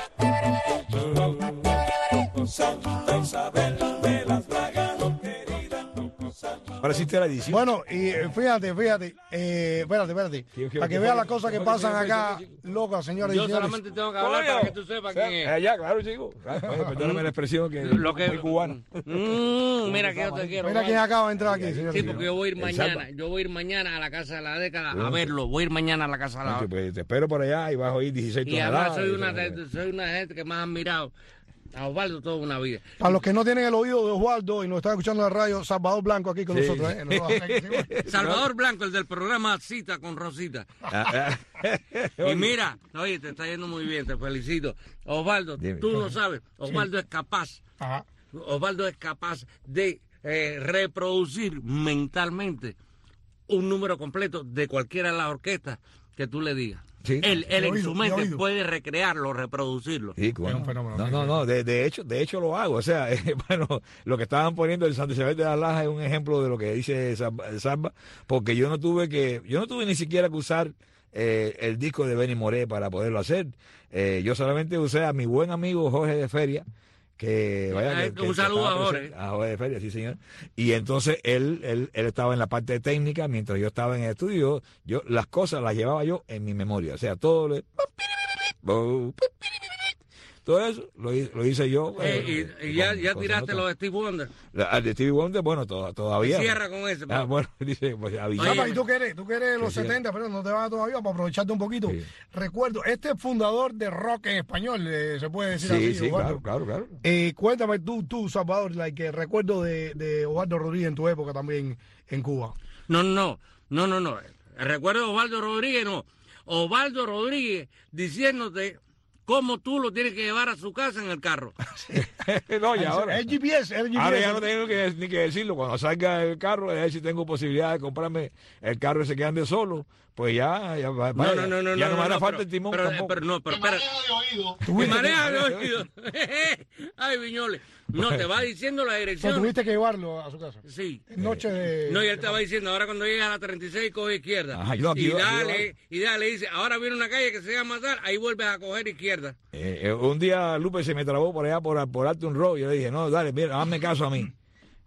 Ahora existe la edición. Bueno, y eh, fíjate, fíjate, eh, espérate, espérate, para que vean las cosas que pasan acá, locas, señores Yo solamente tengo que hablar para que tú sepas quién es. Ya, claro, chico. Perdóname la expresión que Lo que es cubano. Mm, mira que yo te quiero. Mira quién acaba de entrar aquí, señor. Sí, porque yo voy a ir mañana, yo voy a ir mañana a la Casa de la Década a verlo, voy a ir mañana a la Casa de la Década. Te espero por allá y vas a oír 16 toneladas. Y además soy una, soy una gente que más ha admirado a Osvaldo toda una vida. Para los que no tienen el oído de Osvaldo y nos están escuchando en la radio, Salvador Blanco aquí con nosotros. ¿eh? Salvador Blanco, el del programa Cita con Rosita. Y mira, oye, te está yendo muy bien, te felicito. Osvaldo, tú lo sabes, Osvaldo es capaz. Osvaldo es capaz de eh, reproducir mentalmente un número completo de cualquiera de las orquestas que tú le digas. Él, en su mente puede recrearlo, reproducirlo. no, no, no, de, hecho, de hecho lo hago. O sea, bueno, lo que estaban poniendo el Santa Isabel de la Laja es un ejemplo de lo que dice Samba, porque yo no tuve que, yo no tuve ni siquiera que usar eh, el disco de Benny Moré para poderlo hacer. Eh, yo solamente usé a mi buen amigo Jorge de Feria, que vaya un saludo a Jorge. A Jorge de Feria, sí señor. Y entonces él, él, él estaba en la parte técnica, mientras yo estaba en el estudio, yo las cosas las llevaba yo en mi memoria. O sea, todo le todo eso lo, lo hice yo. Eh, y, ya, ya tiraste lo de Steve Wonder. Al de Steve Wonder, bueno, todavía. cierra con eso. Ah, bueno, dice, pues y tú quieres, tú quieres los 70, pero no te vas todavía para aprovecharte un poquito. Recuerdo, este es fundador de rock en español, eh, se puede decir así. Sí, claro, claro, claro. Eh, cuéntame tú, tú, Salvador, like, recuerdo de, de Osvaldo Rodríguez en tu época también en Cuba. No, no, no, no, no. Recuerdo Osvaldo Rodríguez, no. Osvaldo Rodríguez diciéndote cómo tú lo tienes que llevar a su casa en el carro. no, y ahora. El GPS, el GPS. Ahora ya no tengo que, ni que decirlo. Cuando salga el carro, a ver si tengo posibilidad de comprarme el carro ese que ande solo. Pues ya, ya, no, no, no, no, ya no, me hará falta el timón. Pero, tampoco. pero no, pero espera. Maneja que- de oído. Ay, Viñoles. No, te va diciendo la dirección. tuviste que llevarlo a su casa. Sí. Noche de. No, y él estaba diciendo, ahora cuando llegas a la 36, coge izquierda. Ajá, yo aquí- y dale, y dale, dice, ahora viene una calle que se llama tal, ahí vuelves a coger izquierda. Eh, eh, un día Lupe se me trabó por allá por, por Alton Road. Yo le dije, no, dale, mira, hazme caso a mí.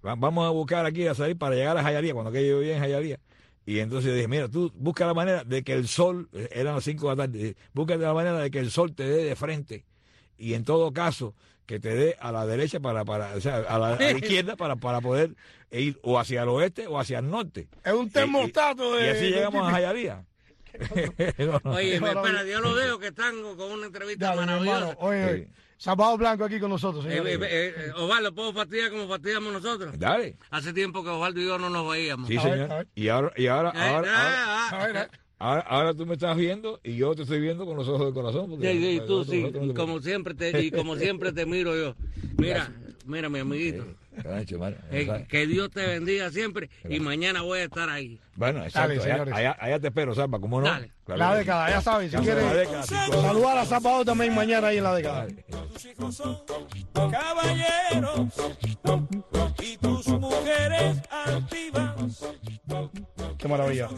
Va- Vamos a buscar aquí a salir para llegar a Jayalía, cuando aquello yo vivía en Jayalía. Y entonces dije, mira, tú busca la manera de que el sol, eh, eran las 5 de la tarde, dije, busca la manera de que el sol te dé de frente. Y en todo caso, que te dé a la derecha para, para o sea, a la, a la izquierda para, para poder ir o hacia el oeste o hacia el norte. Es un Y- termostato y, de. y así de llegamos a. Jayalía. No, no. Oye, espera, yo lo dejo que están con una entrevista Dale, mi hermano. maravillosa. Oye, Sí. oye, Salvador Blanco aquí con nosotros, Eh, señores. eh, eh, eh, Osvaldo, ¿puedo fastidiar como fastidiamos nosotros? Dale. Hace tiempo que Osvaldo y yo no nos veíamos. Sí, A ver, señor. a ver. Y ahora, y ahora, Eh, ahora, ahora, ah, ah. Ahora, ahora tú me estás viendo y yo te estoy viendo con los ojos del corazón. porque Sí, sí, tú sí, como siempre te, y como siempre te miro yo. Mira, mira mi amiguito, Eh, eh, que Dios te bendiga siempre y mañana voy a estar ahí. Bueno, exacto. allá, señores. allá, allá te espero, Salva, ¿cómo no? Dale. Claro La década, ya sabes, si quieres saludar a Salvador también mañana ahí en la década. Dale. tus hijos son caballeros y tus mujeres altivas. Qué maravilla.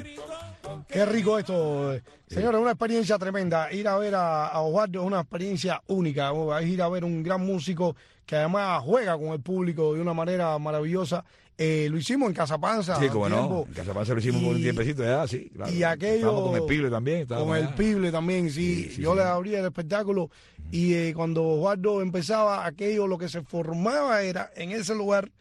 Qué rico esto. eh. Señores, una experiencia tremenda. Ir a ver a, a Osvaldo es una experiencia única. Es ir a ver un gran músico que además juega con el público de una manera maravillosa. Eh, lo hicimos en Casa Panza. Sí, como no. En Casa Panza lo hicimos por un Y- tiempecito, ya, sí. Claro. Y aquello. Con el Pible también. Con el. Pible también, sí. Sí, sí, Yo sí. le abría el espectáculo y eh, cuando Osvaldo empezaba, aquello lo que se formaba era en ese lugar.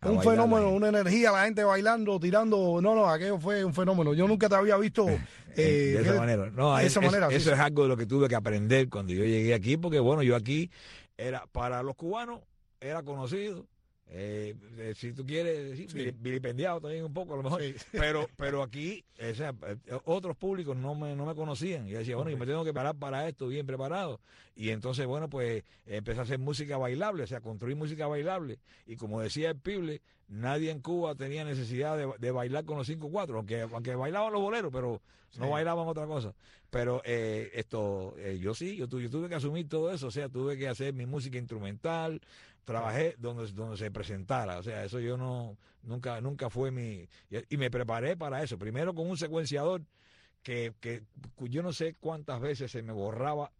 A un bailar fenómeno, una energía, la gente bailando, tirando. No, no, aquello fue un fenómeno. Yo nunca te había visto. eh, de esa manera. No, de es- esa es- manera, eso sí. es algo de lo que tuve que aprender cuando yo llegué aquí, porque bueno, yo aquí era para los cubanos era conocido. Eh, eh, si tú quieres decir, Sí. vilipendiado también un poco a lo mejor, Sí. pero pero aquí o sea, eh, otros públicos no me, no me conocían y decía, bueno, yo me tengo que parar para esto bien preparado y entonces bueno, pues empecé a hacer música bailable, o sea, construir música bailable y como decía el Pible, nadie en Cuba tenía necesidad de, de bailar con los 5-4, aunque, aunque bailaban los boleros, pero no bailaban otra cosa. Pero eh, esto, eh, yo sí, yo, tu- yo tuve que asumir todo eso, o sea, tuve que hacer mi música instrumental, trabajé donde, donde se presentara, o sea, eso yo no, nunca, nunca fue mi, y, me preparé para eso, primero con un secuenciador que, que yo no sé cuántas veces se me borraba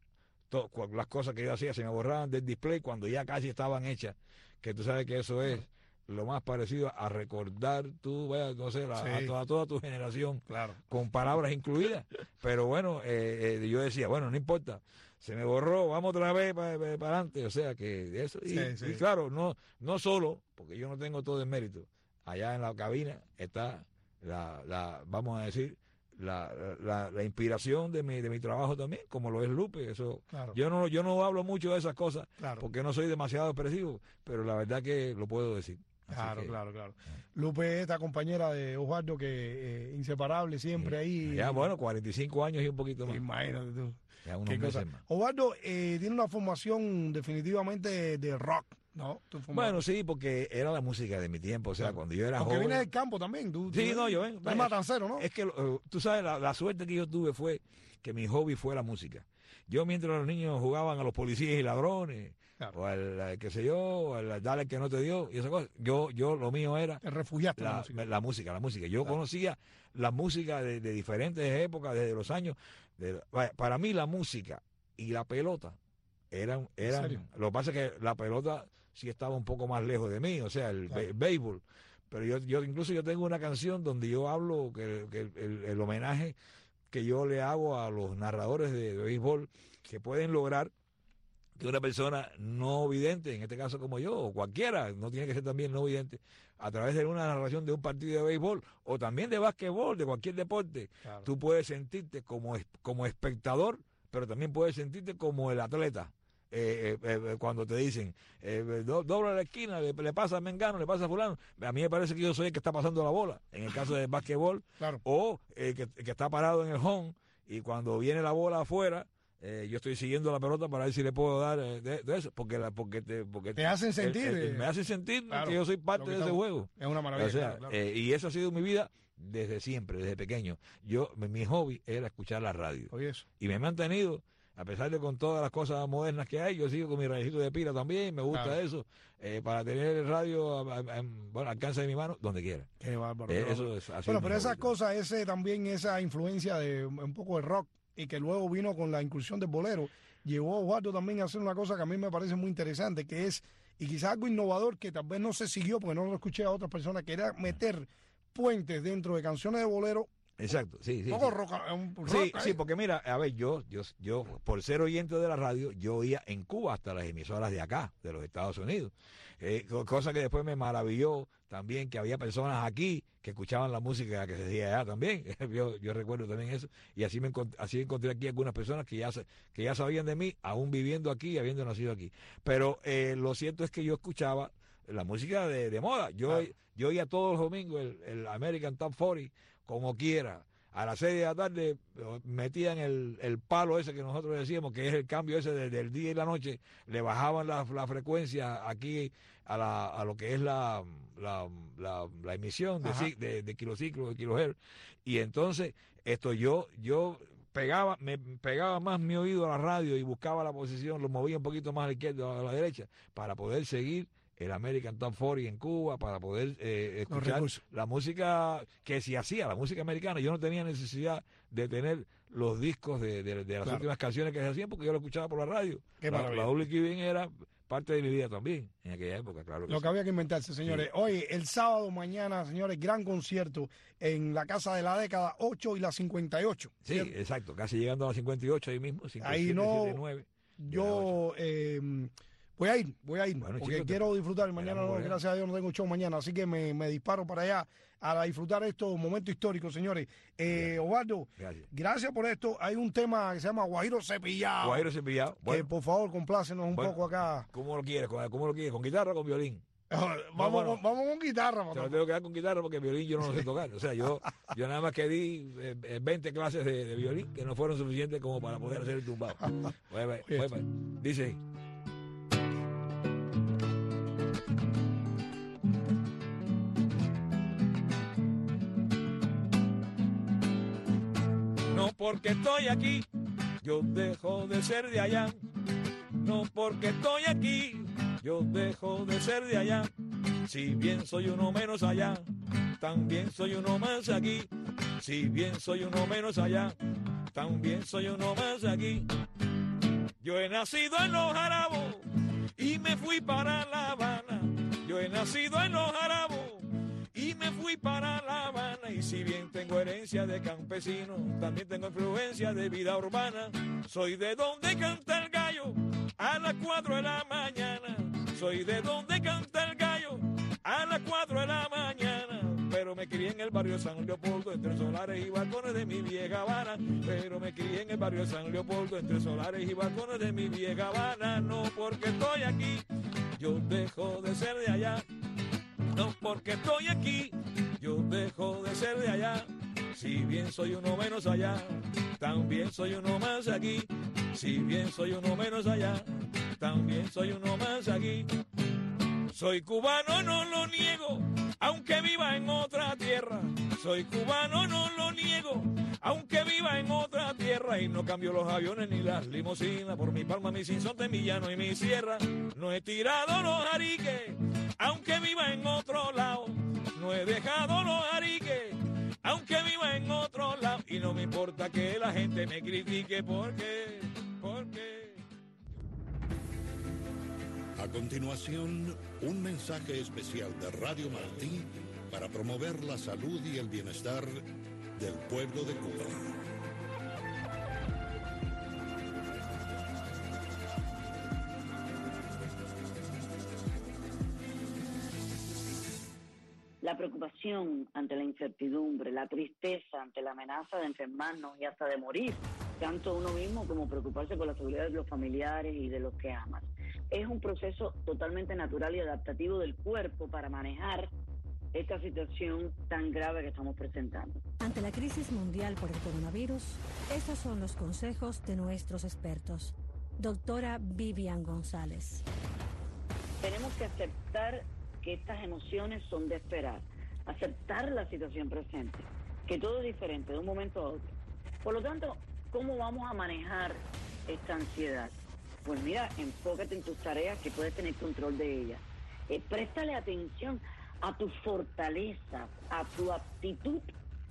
to- las cosas que yo hacía, se me borraban del display cuando ya casi estaban hechas, que tú sabes que eso es lo más parecido a recordar tú, vaya, no sé, la- a toda, toda tu generación Claro. con palabras incluidas. Pero bueno, eh, eh, yo decía, bueno, no importa, se me borró, vamos otra vez para adelante. O sea que eso. Y, Sí, sí. y claro, no, no solo, porque yo no tengo todo el mérito. Allá en la cabina está la, la vamos a decir, la, la, la inspiración de mi, de mi trabajo también, como lo es Lupe. Eso, Claro. yo no, yo no hablo mucho de esas cosas Claro. porque no soy demasiado expresivo, pero la verdad que lo puedo decir. Así Claro, que, claro, claro. Lupe, esta compañera de Osvaldo que eh, inseparable siempre ahí. Ya, bueno, 45 años y un poquito más. Imagínate tú. Ya unos Qué meses cosa. más. Osvaldo eh, tiene una formación definitivamente de rock, ¿no? Bueno, sí, porque era la música de mi tiempo. O sea, Claro. cuando yo era Porque joven. vienes del campo también. Tú, Sí, tú- no, yo vengo. tú eres matancero, ¿no? Es que eh, tú sabes, la, la suerte que yo tuve fue que mi hobby fue la música. Yo, mientras los niños jugaban a los policías y ladrones, Claro. o al, qué sé yo, o al dale que no te dio, y esas cosas, yo, yo lo mío era Te refugiaste la la, música. la música, la música. Yo Claro. conocía la música de, de diferentes épocas, desde los años. De- para mí la música y la pelota eran, eran lo que pasa es que la pelota sí estaba un poco más lejos de mí, o sea, el, Claro. béisbol. Pero yo, yo incluso yo tengo una canción donde yo hablo que, que el, el homenaje que yo le hago a los narradores de, de béisbol que pueden lograr que una persona no vidente, en este caso como yo, o cualquiera, no tiene que ser también no vidente, a través de una narración de un partido de béisbol o también de básquetbol, de cualquier deporte, Claro. tú puedes sentirte como, como espectador, pero también puedes sentirte como el atleta. Eh, eh, eh, cuando te dicen, eh, do- dobla la esquina, le, le pasa a Mengano, le pasa a Fulano, a mí me parece que yo soy el que está pasando la bola, en el caso del básquetbol, Claro. o el que, el que está parado en el home y cuando viene la bola afuera, eh, yo estoy siguiendo la pelota para ver si le puedo dar eh, de, eso, porque la, porque te, porque te hacen sentir, me hace sentir que yo soy parte de ese juego. Es una maravilla. y eso ha sido mi vida desde siempre, desde pequeño. Yo, mi hobby era escuchar la radio. Y me he mantenido a pesar de con todas las cosas modernas que hay, yo sigo con mi rayito de pila también, me gusta eso, eh, para tener el radio bueno, alcance de mi mano, donde quiera. Qué bárbaro. Eh, eso es, bueno, pero esas cosas, ese también esa influencia de un poco de rock y que luego vino con la inclusión del bolero, llevó a Eduardo también a hacer una cosa que a mí me parece muy interesante, que es, y quizás algo innovador que tal vez no se siguió porque no lo escuché a otras personas, que era meter puentes dentro de canciones de bolero Exacto, sí, sí. sí. sí, porque mira, a ver, yo, yo, yo, por ser oyente de la radio, yo oía en Cuba hasta las emisoras de acá, de los Estados Unidos. Eh, cosa que después me maravilló también que había personas aquí que escuchaban la música que se decía allá también. yo, yo recuerdo también eso. Y así me así encontré aquí algunas personas que ya, que ya sabían de mí, aún viviendo aquí y habiendo nacido aquí. Pero eh, lo cierto es que yo escuchaba la música de, moda. Yo, yo oía todos los domingos el, el American Top 40 como quiera. A las seis de la tarde metían el, el palo ese que nosotros decíamos, que es el cambio ese del, día y la noche, le bajaban la, frecuencia aquí a, la, a lo que es la, la, la, emisión de, de, de kilociclo, de kilohertz. Y entonces, esto yo, yo pegaba, me pegaba más mi oído a la radio y buscaba la posición, lo movía un poquito más a la izquierda o a la derecha, para poder seguir el American Top 40 en Cuba para poder eh, escuchar la música que si hacía, la música americana. Yo no tenía necesidad de tener los discos de, las últimas canciones que se hacían porque yo lo escuchaba por la radio. la, la era parte de mi vida también en aquella época, claro. lo que había que inventarse, señores. Hoy, el sábado, mañana, señores, gran concierto en la Casa de la Década 8 y la 58. Sí, exacto, casi llegando a la 58 ahí mismo. ahí no, yo... Eh, Voy a ir, voy a ir, porque quiero disfrutar. Mañana, no, gracias a Dios, no tengo show mañana, así que me, me disparo para allá a disfrutar estos momentos históricos, señores. Eh, Osvaldo, gracias. por esto. Hay un tema que se llama Guajiro Cepillado. Guajiro Cepillado. Que por favor, complácenos un poco acá. ¿Cómo lo quieres? ¿Cómo lo quieres? ¿Con guitarra o con violín? vamos, vamos, con guitarra. Te lo tengo que dar con guitarra porque violín yo no lo sé tocar. O sea, yo, yo nada más que di 20 eh, clases de, violín que no fueron suficientes como para poder hacer el tumbado. dice. No porque estoy aquí, yo dejo de ser de allá. No porque estoy aquí, yo dejo de ser de allá. Si bien soy uno menos allá, también soy uno más aquí. Si bien soy uno menos allá, también soy uno más aquí. Yo he nacido en los Arabos y me fui para La Habana. Yo he nacido en los Arabos y me fui para La Habana. Y si bien tengo herencia de campesino, también tengo influencia de vida urbana. Soy de donde canta el gallo a las cuatro de la mañana. Soy de donde canta el gallo a las cuatro de la mañana. Pero me crié en el barrio San Leopoldo, entre solares y balcones de mi vieja Habana. Pero me crié en el barrio San Leopoldo, entre solares y balcones de mi vieja Habana. No porque estoy aquí, yo dejo de ser de allá. No porque estoy aquí, yo dejo de ser de allá. Si bien soy uno menos allá, también soy uno más aquí. Si bien soy uno menos allá, también soy uno más aquí. Soy cubano, no lo niego, aunque viva en otra tierra. Soy cubano, no lo niego, aunque viva en otra tierra. Y no cambio los aviones ni las limusinas por mi palma, mi sinsonte, mi llano y mi sierra. No he tirado los ariques, aunque viva en otro lado. No he dejado los ariques, aunque viva en otro lado. Y no me importa que la gente me critique porque, porque. A continuación, un mensaje especial de Radio Martí para promover la salud y el bienestar del pueblo de Cuba. La preocupación ante la incertidumbre, la tristeza ante la amenaza de enfermarnos y hasta de morir, tanto uno mismo como preocuparse por la seguridad de los familiares y de los que aman es un proceso totalmente natural y adaptativo del cuerpo para manejar esta situación tan grave que estamos presentando. Ante la crisis mundial por el coronavirus, estos son los consejos de nuestros expertos. Doctora Vivian González. Tenemos que aceptar que estas emociones son de esperar, aceptar la situación presente, que todo es diferente de un momento a otro. Por lo tanto, ¿cómo vamos a manejar esta ansiedad? Pues mira, enfócate en tus tareas que puedes tener control de ellas. Eh, préstale atención a tu fortaleza, a tu aptitud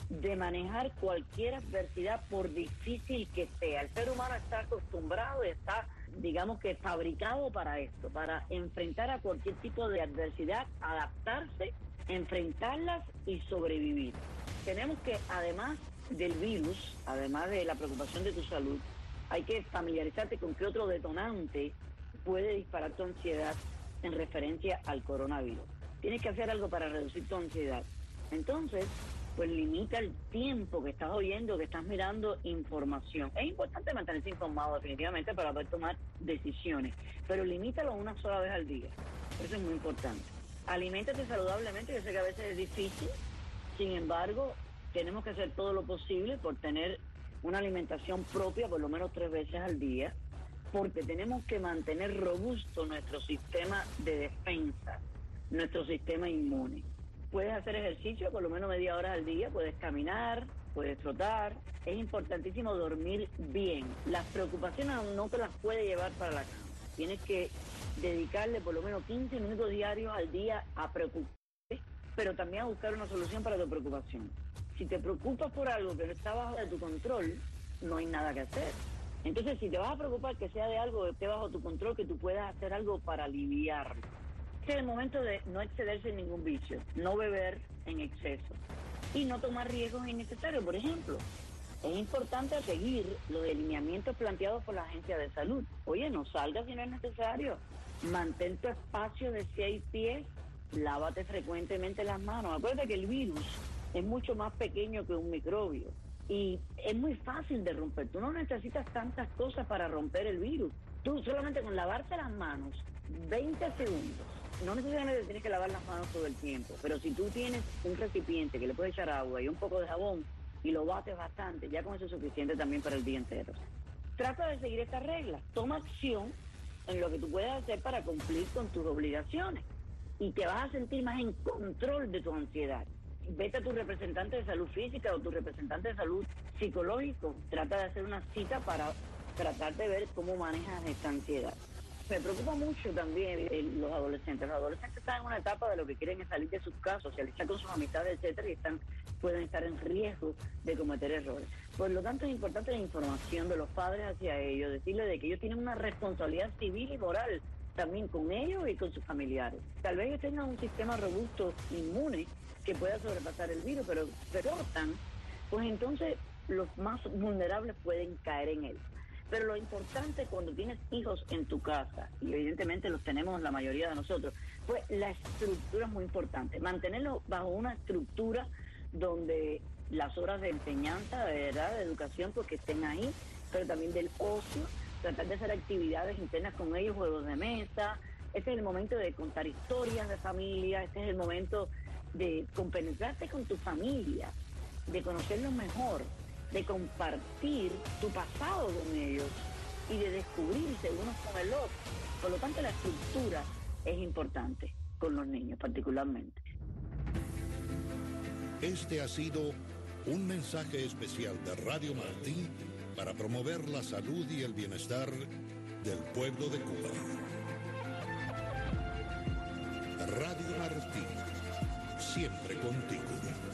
de manejar cualquier adversidad por difícil que sea. El ser humano está acostumbrado y está, digamos que, fabricado para esto, para enfrentar a cualquier tipo de adversidad, adaptarse, enfrentarlas y sobrevivir. Tenemos que, además del virus, además de la preocupación de tu salud, hay que familiarizarte con qué otro detonante puede disparar tu ansiedad en referencia al coronavirus. Tienes que hacer algo para reducir tu ansiedad. Entonces, pues limita el tiempo que estás oyendo, que estás mirando información. Es importante mantenerse informado definitivamente para poder tomar decisiones, pero limítalo una sola vez al día. Eso es muy importante. Aliméntate saludablemente, yo sé que a veces es difícil, sin embargo, tenemos que hacer todo lo posible por tener una alimentación propia por lo menos tres veces al día, porque tenemos que mantener robusto nuestro sistema de defensa, nuestro sistema inmune. Puedes hacer ejercicio por lo menos media hora al día, puedes caminar, puedes trotar. Es importantísimo dormir bien. Las preocupaciones no te las puedes llevar para la cama. Tienes que dedicarle por lo menos 15 minutos diarios al día a preocuparte, pero también a buscar una solución para tu preocupación. Si te preocupas por algo que no está bajo de tu control, no hay nada que hacer. Entonces, si te vas a preocupar que sea de algo que esté bajo tu control, que tú puedas hacer algo para aliviarlo. Este es el momento de no excederse en ningún vicio, no beber en exceso y no tomar riesgos innecesarios. Por ejemplo, es importante seguir los delineamientos planteados por la Agencia de Salud. Oye, no salgas si no es necesario. Mantén tu espacio de seis pies. Lávate frecuentemente las manos. Acuérdate que el virus es mucho más pequeño que un microbio y es muy fácil de romper. Tú no necesitas tantas cosas para romper el virus. Tú solamente con lavarte las manos 20 segundos, no necesariamente tienes que lavar las manos todo el tiempo, pero si tú tienes un recipiente que le puedes echar agua y un poco de jabón y lo bates bastante, ya con eso es suficiente también para el día entero. Trata de seguir estas reglas, toma acción en lo que tú puedes hacer para cumplir con tus obligaciones y te vas a sentir más en control de tu ansiedad vete a tu representante de salud física o tu representante de salud psicológico. Trata de hacer una cita para tratar de ver cómo manejas esta ansiedad. Me preocupa mucho también los adolescentes. Los adolescentes están en una etapa de lo que quieren es salir de sus casas, socializar con sus amistades, etcétera, y están, pueden estar en riesgo de cometer errores. Por lo tanto, es importante la información de los padres hacia ellos, decirles de que ellos tienen una responsabilidad civil y moral también con ellos y con sus familiares. Tal vez ellos tengan un sistema robusto, inmune, que pueda sobrepasar el virus, pero se cortan, pues entonces los más vulnerables pueden caer en él. Pero lo importante cuando tienes hijos en tu casa, y evidentemente los tenemos la mayoría de nosotros, pues la estructura es muy importante. Mantenerlo bajo una estructura donde las horas de enseñanza, de verdad, de educación, porque pues, estén ahí, pero también del ocio, tratar de hacer actividades internas con ellos, juegos de mesa. Este es el momento de contar historias de familia, este es el momento de compenetrarte con tu familia, de conocerlos mejor, de compartir tu pasado con ellos y de descubrirse unos con el otro. Por lo tanto, la estructura es importante con los niños particularmente. Este ha sido un mensaje especial de Radio Martín para promover la salud y el bienestar del pueblo de Cuba. Radio Martín, siempre contigo.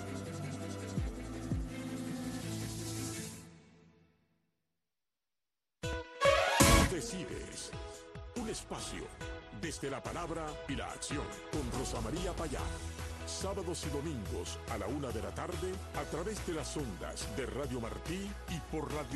Decides. Un espacio desde la palabra y la acción con Rosa María Payá. Sábados y domingos a la una de la tarde a través de las ondas de Radio Martí y por Radio